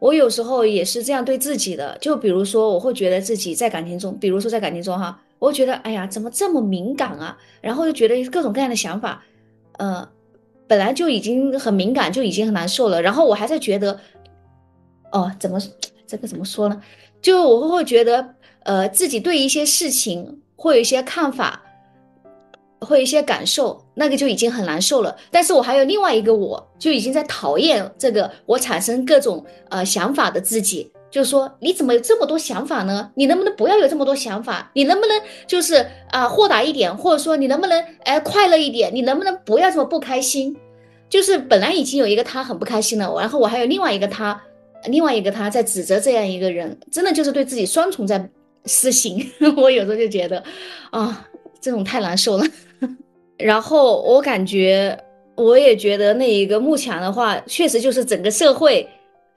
我有时候也是这样对自己的，就比如说，我会觉得自己在感情中，比如说在感情中哈，我会觉得，哎呀，怎么这么敏感啊？然后就觉得各种各样的想法，呃，本来就已经很敏感，就已经很难受了，然后我还在觉得，哦，怎么这个怎么说呢？就我会觉得，呃，自己对一些事情会有一些看法。会有一些感受，那个就已经很难受了。但是我还有另外一个，我就已经在讨厌这个我产生各种呃想法的自己。就是说你怎么有这么多想法呢？你能不能不要有这么多想法？你能不能就是啊豁达一点，或者说你能不能哎快乐一点？你能不能不要这么不开心？就是本来已经有一个他很不开心了，然后我还有另外一个他，另外一个他在指责这样一个人，真的就是对自己双重在施行。我有时候就觉得啊，这种太难受了。然后我感觉，我也觉得那一个慕强的话，确实就是整个社会，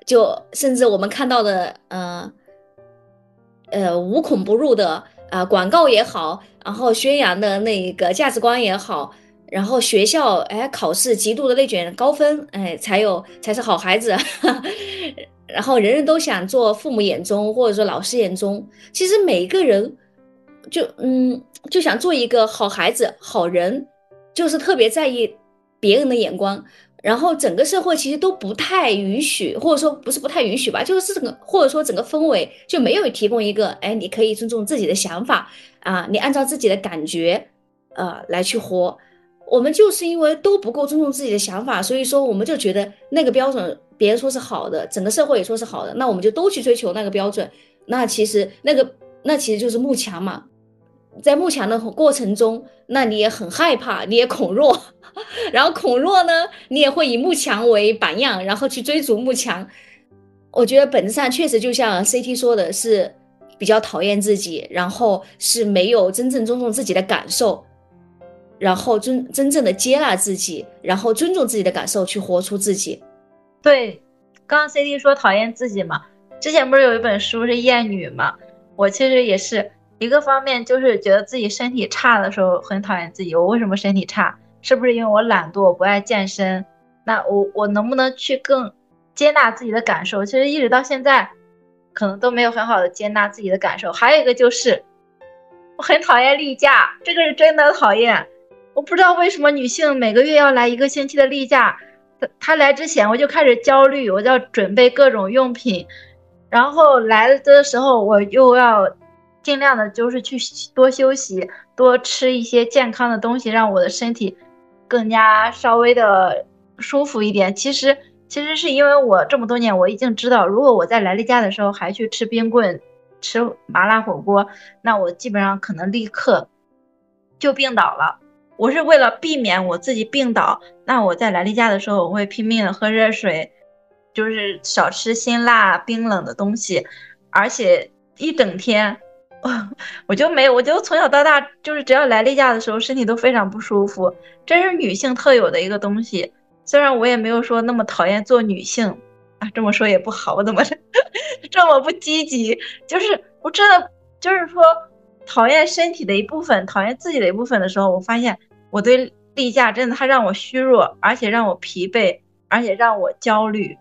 就甚至我们看到的，呃，呃，无孔不入的啊广告也好，然后宣扬的那个价值观也好，然后学校哎考试极度的内卷高分，哎才有才是好孩子，然后人人都想做父母眼中或者说老师眼中，其实每个人就嗯。就想做一个好孩子、好人，就是特别在意别人的眼光，然后整个社会其实都不太允许，或者说不是不太允许吧，就是整个或者说整个氛围就没有提供一个，哎，你可以尊重自己的想法啊，你按照自己的感觉，呃，来去活。我们就是因为都不够尊重自己的想法，所以说我们就觉得那个标准别人说是好的，整个社会也说是好的，那我们就都去追求那个标准，那其实那个那其实就是慕强嘛。在慕强的过程中，那你也很害怕，你也恐弱，然后恐弱呢，你也会以慕强为榜样，然后去追逐慕强。我觉得本质上确实就像 CT 说的，是比较讨厌自己，然后是没有真正尊重自己的感受，然后尊真正的接纳自己，然后尊重自己的感受，去活出自己。对，刚刚 CT 说讨厌自己嘛，之前不是有一本书是厌女嘛，我其实也是。一个方面就是觉得自己身体差的时候很讨厌自己，我为什么身体差？是不是因为我懒惰，不爱健身？那我我能不能去更接纳自己的感受？其实一直到现在，可能都没有很好的接纳自己的感受。还有一个就是，我很讨厌例假，这个是真的讨厌。我不知道为什么女性每个月要来一个星期的例假，她来之前我就开始焦虑，我就要准备各种用品，然后来的时候我又要。尽量的就是去多休息，多吃一些健康的东西，让我的身体更加稍微的舒服一点。其实，其实是因为我这么多年我已经知道，如果我在来例假的时候还去吃冰棍、吃麻辣火锅，那我基本上可能立刻就病倒了。我是为了避免我自己病倒，那我在来例假的时候我会拼命的喝热水，就是少吃辛辣、冰冷的东西，而且一整天。我就没，我就从小到大就是只要来例假的时候，身体都非常不舒服，这是女性特有的一个东西。虽然我也没有说那么讨厌做女性啊，这么说也不好，我怎么 这么不积极？就是我真的就是说讨厌身体的一部分，讨厌自己的一部分的时候，我发现我对例假真的它让我虚弱，而且让我疲惫，而且让我焦虑，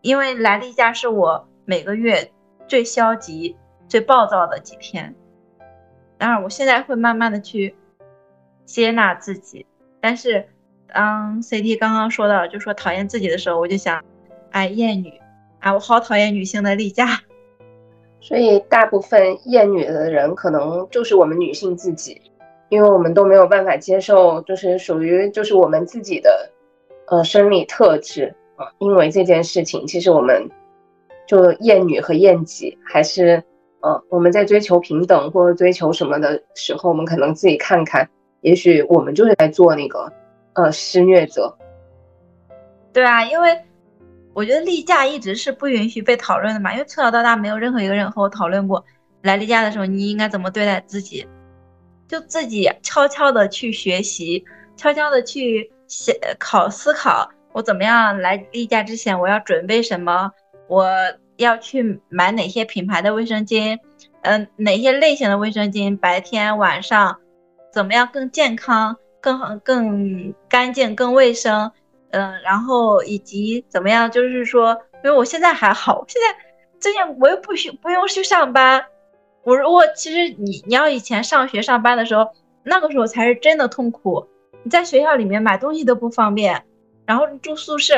因为来例假是我每个月最消极。最暴躁的几天，当然我现在会慢慢的去接纳自己，但是当 CT 刚刚说到就说讨厌自己的时候，我就想，哎，厌女，啊，我好讨厌女性的例假，所以大部分厌女的人可能就是我们女性自己，因为我们都没有办法接受，就是属于就是我们自己的呃生理特质。啊，因为这件事情，其实我们就厌女和厌己还是。呃，我们在追求平等或者追求什么的时候，我们可能自己看看，也许我们就是在做那个呃施虐者。对啊，因为我觉得例假一直是不允许被讨论的嘛，因为从小到大没有任何一个人和我讨论过，来例假的时候你应该怎么对待自己，就自己悄悄的去学习，悄悄的去写考思考，我怎么样来例假之前我要准备什么，我。要去买哪些品牌的卫生巾，嗯，哪些类型的卫生巾，白天晚上怎么样更健康、更更干净、更卫生，嗯，然后以及怎么样，就是说，因为我现在还好，现在最近我又不需不用去上班，我如果其实你你要以前上学上班的时候，那个时候才是真的痛苦，你在学校里面买东西都不方便，然后住宿舍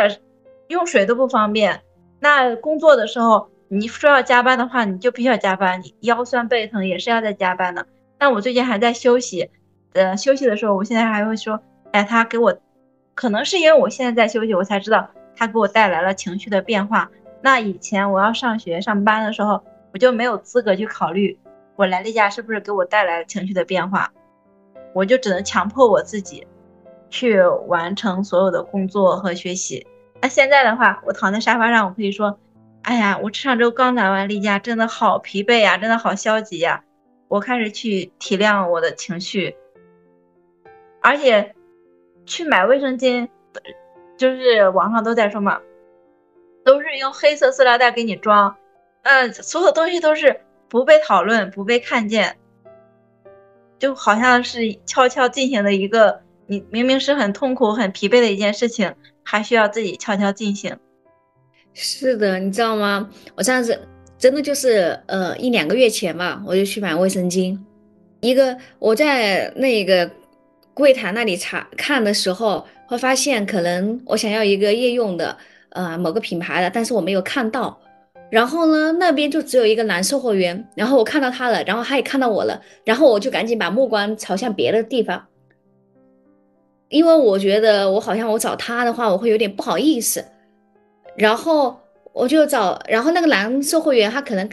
用水都不方便。那工作的时候，你说要加班的话，你就必须要加班，你腰酸背疼也是要在加班的。那我最近还在休息，呃，休息的时候，我现在还会说，哎，他给我，可能是因为我现在在休息，我才知道他给我带来了情绪的变化。那以前我要上学上班的时候，我就没有资格去考虑我来例假是不是给我带来了情绪的变化，我就只能强迫我自己去完成所有的工作和学习。那现在的话，我躺在沙发上，我可以说，哎呀，我上周刚打完例假，真的好疲惫呀，真的好消极呀。我开始去体谅我的情绪，而且去买卫生巾，就是网上都在说嘛。都是用黑色塑料袋给你装，嗯，所有东西都是不被讨论、不被看见，就好像是悄悄进行的一个，你明明是很痛苦、很疲惫的一件事情，还需要自己悄悄进行。是的，你知道吗？我上次真的就是呃一两个月前吧，我就去买卫生巾，一个我在那个柜台那里查看的时候，会发现可能我想要一个夜用的。呃，某个品牌的，但是我没有看到。然后呢，那边就只有一个男售货员。然后我看到他了，然后他也看到我了。然后我就赶紧把目光朝向别的地方，因为我觉得我好像我找他的话，我会有点不好意思。然后我就找，然后那个男售货员他可能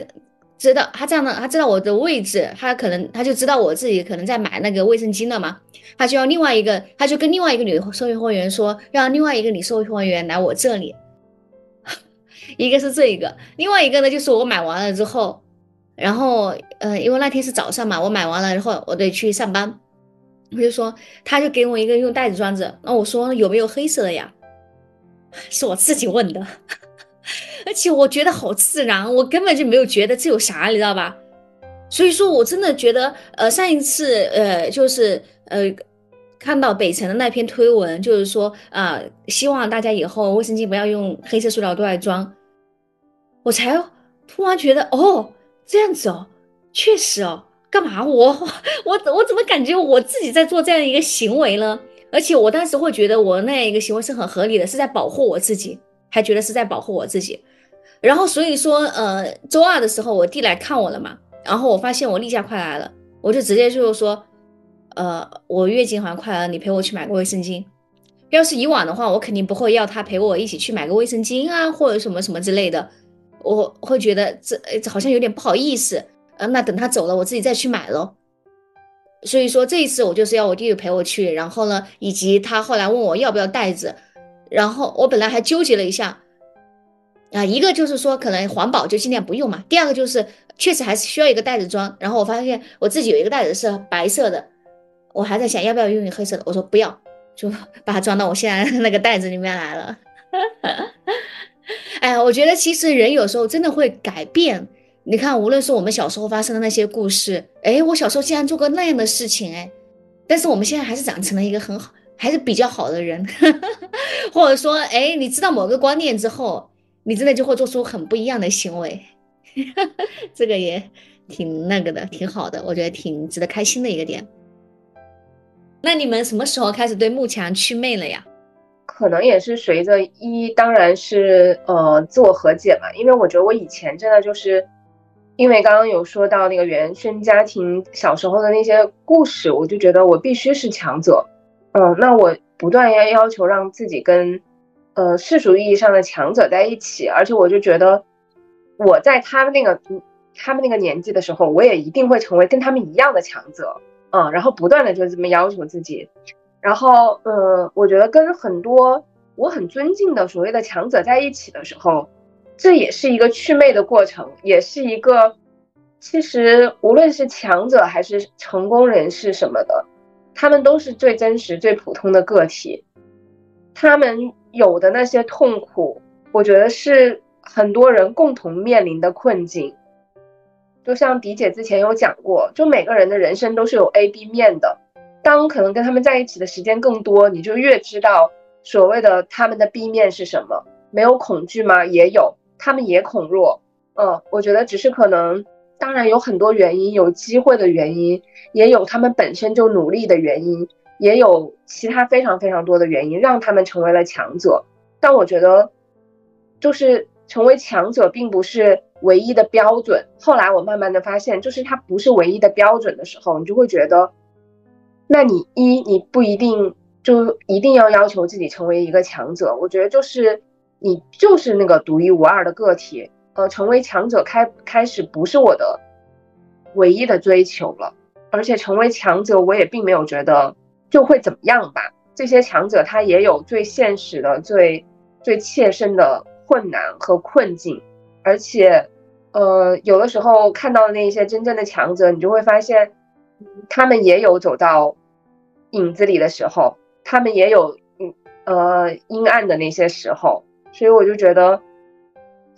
知道他这样的，他知道我的位置，他可能他就知道我自己可能在买那个卫生巾了嘛。他就要另外一个，他就跟另外一个女售货员说，让另外一个女售货员来我这里。一个是这一个，另外一个呢，就是我买完了之后，然后，呃，因为那天是早上嘛，我买完了之后，我得去上班，我就说，他就给我一个用袋子装着，那我说有没有黑色的呀？是我自己问的，而且我觉得好自然，我根本就没有觉得这有啥，你知道吧？所以说我真的觉得，呃，上一次，呃，就是，呃。看到北辰的那篇推文，就是说啊，希望大家以后卫生巾不要用黑色塑料袋装。我才突然觉得，哦，这样子哦，确实哦，干嘛我 我我怎么感觉我自己在做这样一个行为呢？而且我当时会觉得我那样一个行为是很合理的，是在保护我自己，还觉得是在保护我自己。然后所以说，呃，周二的时候我弟来看我了嘛，然后我发现我例假快来了，我就直接就是说。呃，我月经好像快了，你陪我去买个卫生巾。要是以往的话，我肯定不会要他陪我一起去买个卫生巾啊，或者什么什么之类的。我会觉得这好像有点不好意思。啊，那等他走了，我自己再去买咯。所以说这一次我就是要我弟弟陪我去，然后呢，以及他后来问我要不要袋子，然后我本来还纠结了一下啊，一个就是说可能环保就尽量不用嘛，第二个就是确实还是需要一个袋子装。然后我发现我自己有一个袋子是白色的。我还在想要不要用黑色的，我说不要，就 把它装到我现在 那个袋子里面来了。哎呀，我觉得其实人有时候真的会改变。你看，无论是我们小时候发生的那些故事，哎，我小时候竟然做过那样的事情，哎，但是我们现在还是长成了一个很好，还是比较好的人。或者说，哎，你知道某个观念之后，你真的就会做出很不一样的行为。这个也挺那个的，挺好的，我觉得挺值得开心的一个点。那你们什么时候开始对慕强祛魅了呀？可能也是随着一，当然是呃自我和解嘛。因为我觉得我以前真的就是，因为刚刚有说到那个原生家庭小时候的那些故事，我就觉得我必须是强者。嗯，那我不断要要求让自己跟呃世俗意义上的强者在一起，而且我就觉得我在他们那个他们那个年纪的时候，我也一定会成为跟他们一样的强者。嗯，然后不断的就这么要求自己，然后呃，我觉得跟很多我很尊敬的所谓的强者在一起的时候，这也是一个祛魅的过程，也是一个，其实无论是强者还是成功人士什么的，他们都是最真实、最普通的个体，他们有的那些痛苦，我觉得是很多人共同面临的困境。就像迪姐之前有讲过，就每个人的人生都是有 A、B 面的。当可能跟他们在一起的时间更多，你就越知道所谓的他们的 B 面是什么。没有恐惧吗？也有，他们也恐弱。嗯，我觉得只是可能，当然有很多原因，有机会的原因，也有他们本身就努力的原因，也有其他非常非常多的原因让他们成为了强者。但我觉得，就是成为强者并不是。唯一的标准。后来我慢慢的发现，就是它不是唯一的标准的时候，你就会觉得，那你一你不一定就一定要要求自己成为一个强者。我觉得就是你就是那个独一无二的个体。呃，成为强者开开始不是我的唯一的追求了，而且成为强者，我也并没有觉得就会怎么样吧。这些强者他也有最现实的、最最切身的困难和困境，而且，呃，有的时候看到的那些真正的强者，你就会发现，他们也有走到影子里的时候，他们也有嗯呃阴暗的那些时候，所以我就觉得。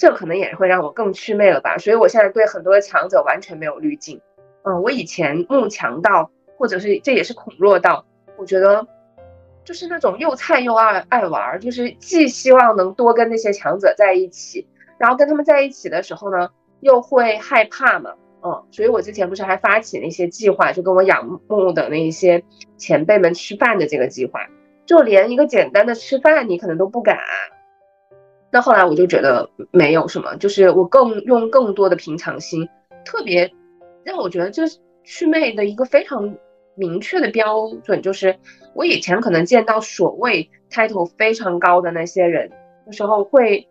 这可能也会让我更祛魅了吧，所以我现在对很多的强者完全没有滤镜。嗯，我以前慕强到，或者是这也是恐弱到，我觉得就是那种又菜又爱爱玩，就是既希望能多跟那些强者在一起，然后跟他们在一起的时候呢，又会害怕嘛。嗯，所以我之前不是还发起那些计划，就跟我仰慕的那些前辈们吃饭的这个计划，就连一个简单的吃饭你可能都不敢。那后来我就觉得没有什么，就是我更用更多的平常心，特别让我觉得这祛魅的一个非常明确的标准，就是我以前可能见到所谓 title 非常高的那些人的时候，会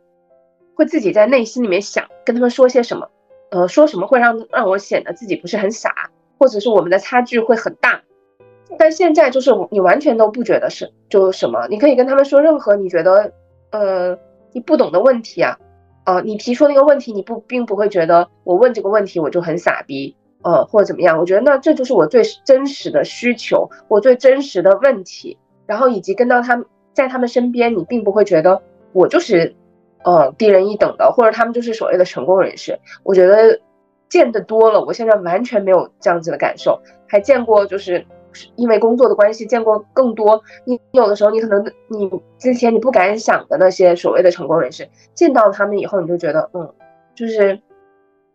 会自己在内心里面想跟他们说些什么，呃，说什么会让让我显得自己不是很傻，或者是我们的差距会很大，但现在就是你完全都不觉得是就什么，你可以跟他们说任何你觉得呃。你不懂的问题啊，呃，你提出那个问题，你不并不会觉得我问这个问题我就很傻逼，呃，或者怎么样？我觉得那这就是我最真实的需求，我最真实的问题。然后以及跟到他们在他们身边，你并不会觉得我就是呃低人一等的，或者他们就是所谓的成功人士。我觉得见得多了，我现在完全没有这样子的感受，还见过就是。因为工作的关系，见过更多。你有的时候，你可能你之前你不敢想的那些所谓的成功人士，见到他们以后，你就觉得，嗯，就是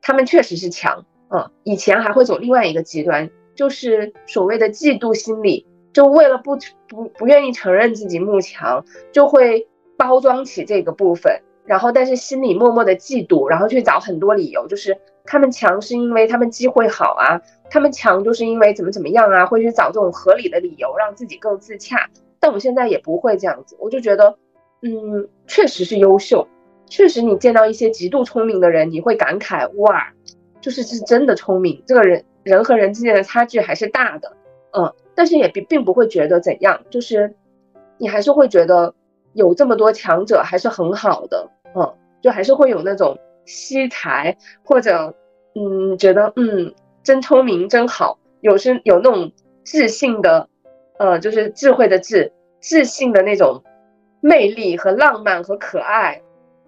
他们确实是强。嗯，以前还会走另外一个极端，就是所谓的嫉妒心理，就为了不不不愿意承认自己慕强，就会包装起这个部分，然后但是心里默默的嫉妒，然后去找很多理由，就是他们强是因为他们机会好啊。他们强就是因为怎么怎么样啊，会去找这种合理的理由让自己更自洽。但我现在也不会这样子，我就觉得，嗯，确实是优秀，确实你见到一些极度聪明的人，你会感慨哇，就是是真的聪明。这个人人和人之间的差距还是大的，嗯，但是也并并不会觉得怎样，就是你还是会觉得有这么多强者还是很好的，嗯，就还是会有那种惜才或者嗯觉得嗯。真聪明，真好，有是有那种自信的，呃，就是智慧的智，自信的那种魅力和浪漫和可爱，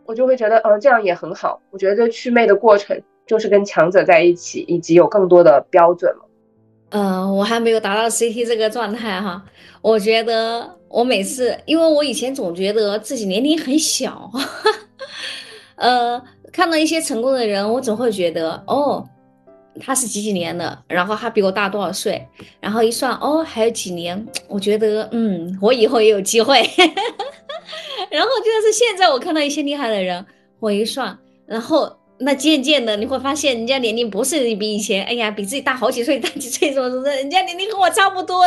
我就会觉得，嗯，这样也很好。我觉得这祛魅的过程就是跟强者在一起，以及有更多的标准了。嗯，我还没有达到 CT 这个状态哈。我觉得我每次，因为我以前总觉得自己年龄很小，呃，看到一些成功的人，我总会觉得，哦。他是几几年的，然后他比我大多少岁，然后一算哦，还有几年，我觉得嗯，我以后也有机会。然后就是现在我看到一些厉害的人，我一算，然后那渐渐的你会发现，人家年龄不是比以前，哎呀，比自己大好几岁，大几岁什么什么，人家年龄和我差不多，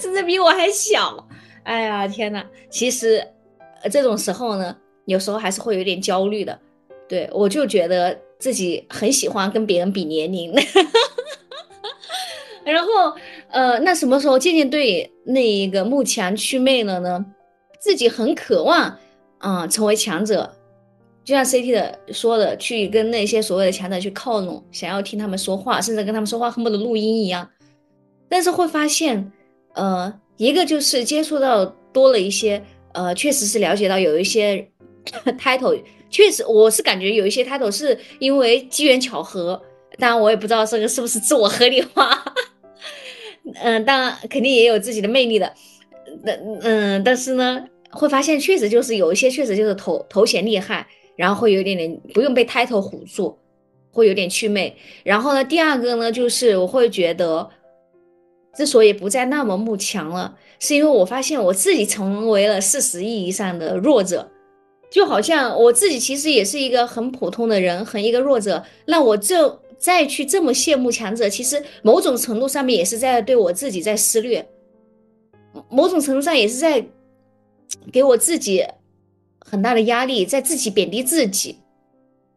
甚至比我还小。哎呀，天呐，其实这种时候呢，有时候还是会有点焦虑的。对我就觉得。自己很喜欢跟别人比年龄，然后呃，那什么时候渐渐对那一个慕强祛魅了呢？自己很渴望啊成为强者，就像 CT 的说的，去跟那些所谓的强者去靠拢，想要听他们说话，甚至跟他们说话恨不得录音一样。但是会发现，呃，一个就是接触到多了一些，呃，确实是了解到有一些 title。确实，我是感觉有一些 title 是因为机缘巧合，当然我也不知道这个是不是自我合理化。嗯，当然肯定也有自己的魅力的。嗯嗯，但是呢，会发现确实就是有一些确实就是头头衔厉害，然后会有点点不用被 title 唬住，会有点祛魅。然后呢，第二个呢，就是我会觉得，之所以不再那么慕强了，是因为我发现我自己成为了事实意义上的弱者。就好像我自己其实也是一个很普通的人，很一个弱者。那我这再去这么羡慕强者，其实某种程度上面也是在对我自己在施虐，某种程度上也是在给我自己很大的压力，在自己贬低自己。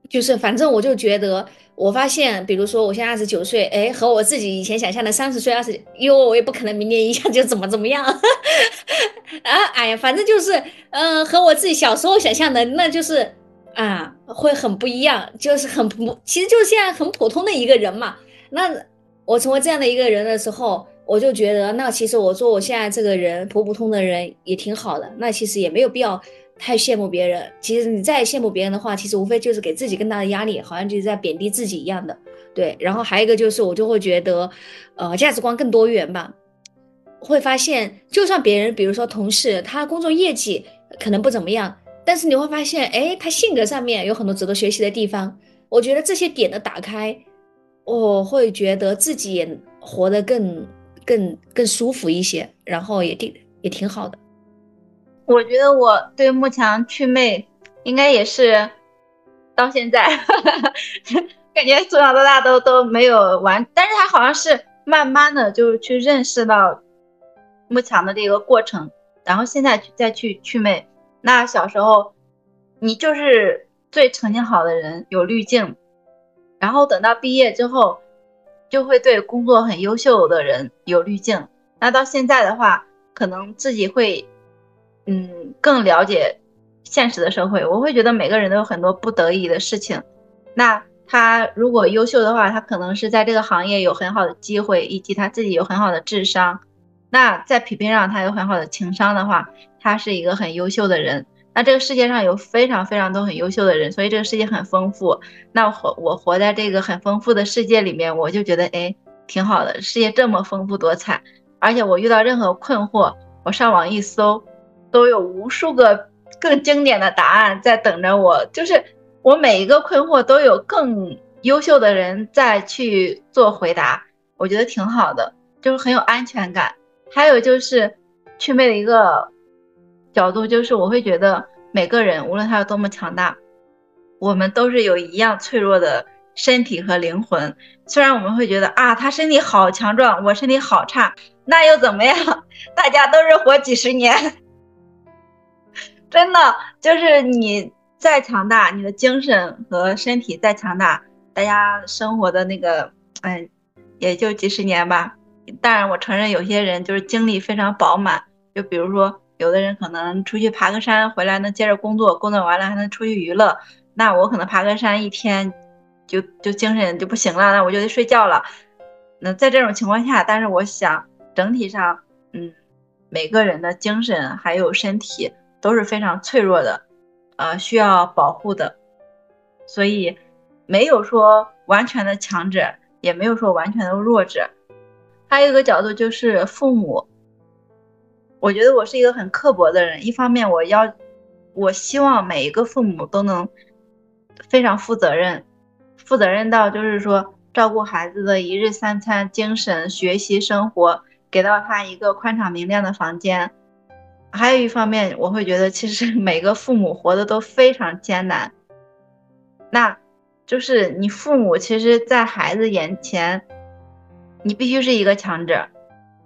就是反正我就觉得，我发现，比如说我现在二十九岁，哎，和我自己以前想象的三十岁、二十，因为我也不可能明年一下就怎么怎么样，啊，哎呀，反正就是，嗯，和我自己小时候想象的，那就是啊，会很不一样，就是很普，其实就是现在很普通的一个人嘛。那我成为这样的一个人的时候，我就觉得，那其实我做我现在这个人普普通的人也挺好的，那其实也没有必要。太羡慕别人，其实你再羡慕别人的话，其实无非就是给自己更大的压力，好像就是在贬低自己一样的。对，然后还有一个就是，我就会觉得，呃，价值观更多元吧。会发现，就算别人，比如说同事，他工作业绩可能不怎么样，但是你会发现，哎，他性格上面有很多值得学习的地方。我觉得这些点的打开，我会觉得自己也活得更、更、更舒服一些，然后也挺也挺好的。我觉得我对慕强祛魅应该也是到现在，感觉从小到大都都没有完，但是他好像是慢慢的就是去认识到慕强的这个过程，然后现在再去祛魅。那小时候你就是最成绩好的人，有滤镜，然后等到毕业之后，就会对工作很优秀的人有滤镜。那到现在的话，可能自己会。嗯，更了解现实的社会，我会觉得每个人都有很多不得已的事情。那他如果优秀的话，他可能是在这个行业有很好的机会，以及他自己有很好的智商。那在匹配上，他有很好的情商的话，他是一个很优秀的人。那这个世界上有非常非常多很优秀的人，所以这个世界很丰富。那活我活在这个很丰富的世界里面，我就觉得哎，挺好的。世界这么丰富多彩，而且我遇到任何困惑，我上网一搜。都有无数个更经典的答案在等着我，就是我每一个困惑都有更优秀的人在去做回答，我觉得挺好的，就是很有安全感。还有就是祛魅的一个角度，就是我会觉得每个人无论他有多么强大，我们都是有一样脆弱的身体和灵魂。虽然我们会觉得啊，他身体好强壮，我身体好差，那又怎么样？大家都是活几十年。真的就是你再强大，你的精神和身体再强大，大家生活的那个，嗯，也就几十年吧。当然，我承认有些人就是精力非常饱满，就比如说有的人可能出去爬个山回来能接着工作，工作完了还能出去娱乐。那我可能爬个山一天就就精神就不行了，那我就得睡觉了。那在这种情况下，但是我想整体上，嗯，每个人的精神还有身体。都是非常脆弱的，呃，需要保护的，所以没有说完全的强者，也没有说完全的弱者。还有一个角度就是父母，我觉得我是一个很刻薄的人。一方面，我要我希望每一个父母都能非常负责任，负责任到就是说照顾孩子的一日三餐、精神、学习、生活，给到他一个宽敞明亮的房间。还有一方面，我会觉得其实每个父母活的都非常艰难。那，就是你父母其实，在孩子眼前，你必须是一个强者，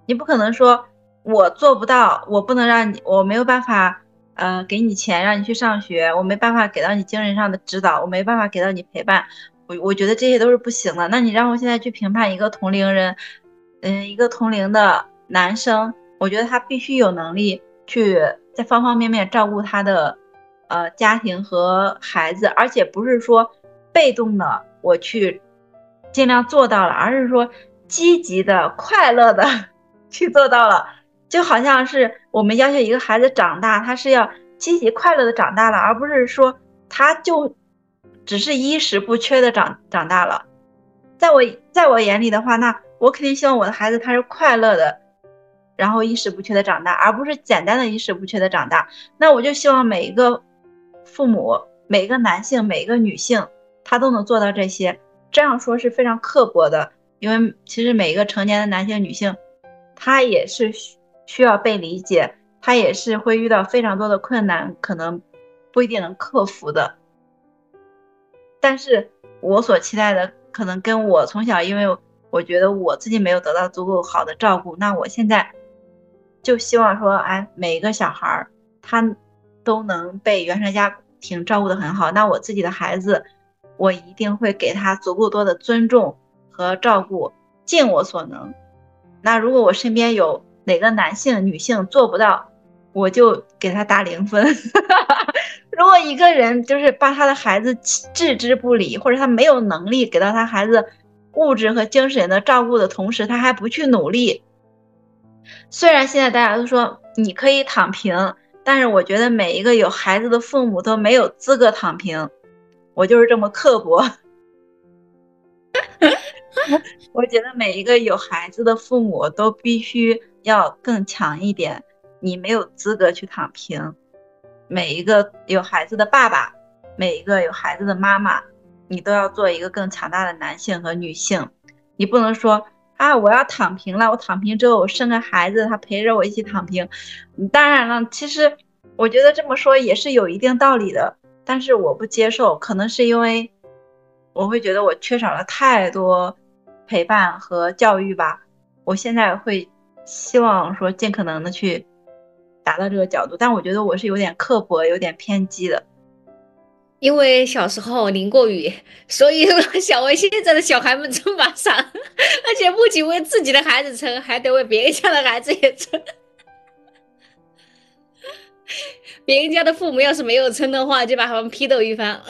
你不可能说我做不到，我不能让你，我没有办法，呃，给你钱让你去上学，我没办法给到你精神上的指导，我没办法给到你陪伴，我我觉得这些都是不行的。那你让我现在去评判一个同龄人，嗯，一个同龄的男生，我觉得他必须有能力。去在方方面面照顾他的，呃，家庭和孩子，而且不是说被动的我去尽量做到了，而是说积极的、快乐的 去做到了。就好像是我们要求一个孩子长大，他是要积极快乐的长大了，而不是说他就只是衣食不缺的长长大了。在我在我眼里的话，那我肯定希望我的孩子他是快乐的。然后衣食不缺的长大，而不是简单的衣食不缺的长大。那我就希望每一个父母、每一个男性、每一个女性，他都能做到这些。这样说是非常刻薄的，因为其实每一个成年的男性、女性，他也是需需要被理解，他也是会遇到非常多的困难，可能不一定能克服的。但是我所期待的，可能跟我从小，因为我觉得我自己没有得到足够好的照顾，那我现在。就希望说，哎，每一个小孩儿，他都能被原生家庭照顾得很好，那我自己的孩子，我一定会给他足够多的尊重和照顾，尽我所能。那如果我身边有哪个男性、女性做不到，我就给他打零分。如果一个人就是把他的孩子置之不理，或者他没有能力给到他孩子物质和精神的照顾的同时，他还不去努力。虽然现在大家都说你可以躺平，但是我觉得每一个有孩子的父母都没有资格躺平。我就是这么刻薄。我觉得每一个有孩子的父母都必须要更强一点。你没有资格去躺平。每一个有孩子的爸爸，每一个有孩子的妈妈，你都要做一个更强大的男性和女性。你不能说啊，我要躺平了，我躺平之后我生个孩子，他陪着我一起躺平。当然了，其实我觉得这么说也是有一定道理的，但是我不接受，可能是因为我会觉得我缺少了太多陪伴和教育吧。我现在会希望说尽可能的去。达到这个角度，但我觉得我是有点刻薄、有点偏激的，因为小时候淋过雨，所以 想为现在的小孩们撑把伞，而且不仅为自己的孩子撑，还得为别人家的孩子也撑。别人家的父母要是没有撑的话，就把他们批斗一番。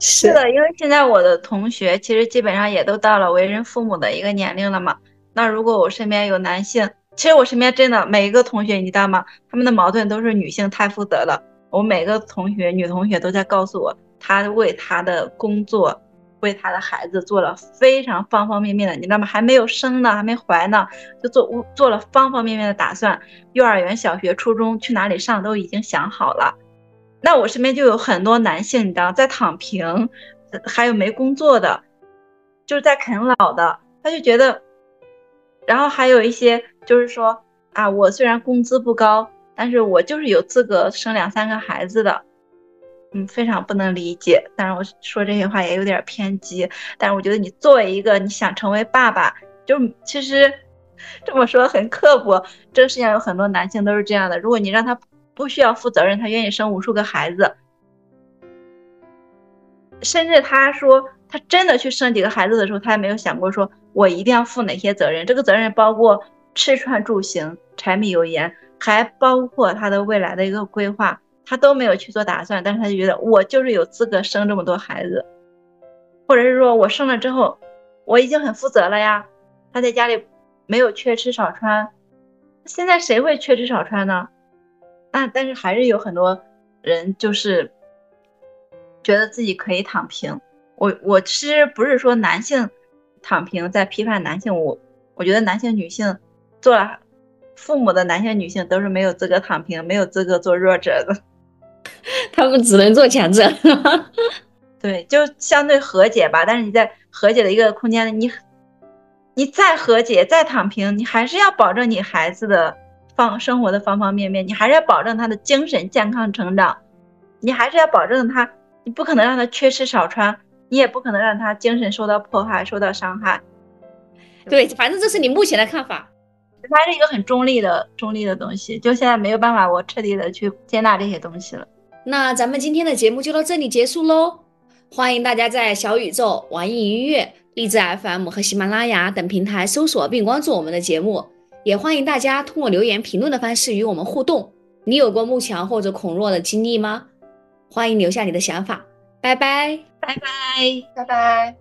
是的，因为现在我的同学其实基本上也都到了为人父母的一个年龄了嘛。那如果我身边有男性，其实我身边真的每一个同学，你知道吗？他们的矛盾都是女性太负责了。我每个同学，女同学都在告诉我，她为她的工作，为她的孩子做了非常方方面面的，你知道吗？还没有生呢，还没怀呢，就做做了方方面面的打算。幼儿园、小学、初中去哪里上都已经想好了。那我身边就有很多男性，你知道，在躺平，还有没工作的，就是在啃老的，他就觉得。然后还有一些就是说啊，我虽然工资不高，但是我就是有资格生两三个孩子的，嗯，非常不能理解。当然我说这些话也有点偏激，但是我觉得你作为一个你想成为爸爸，就其实这么说很刻薄。这个世界上有很多男性都是这样的，如果你让他不需要负责任，他愿意生无数个孩子，甚至他说他真的去生几个孩子的时候，他也没有想过说。我一定要负哪些责任？这个责任包括吃穿住行、柴米油盐，还包括他的未来的一个规划，他都没有去做打算。但是他就觉得我就是有资格生这么多孩子，或者是说我生了之后，我已经很负责了呀。他在家里没有缺吃少穿，现在谁会缺吃少穿呢？啊，但是还是有很多人就是觉得自己可以躺平。我我其实不是说男性。躺平在批判男性，我我觉得男性、女性做了父母的男性、女性都是没有资格躺平，没有资格做弱者的，他们只能做强者。对，就相对和解吧。但是你在和解的一个空间，你你再和解、再躺平，你还是要保证你孩子的方生活的方方面面，你还是要保证他的精神健康成长，你还是要保证他，你不可能让他缺吃少穿。你也不可能让他精神受到迫害、受到伤害。对，反正这是你目前的看法。它是一个很中立的、中立的东西。就现在没有办法，我彻底的去接纳这些东西了。那咱们今天的节目就到这里结束喽。欢迎大家在小宇宙、网易云音乐、荔枝 FM 和喜马拉雅等平台搜索并关注我们的节目。也欢迎大家通过留言评论的方式与我们互动。你有过慕强或者孔若的经历吗？欢迎留下你的想法。拜拜。拜拜，拜拜。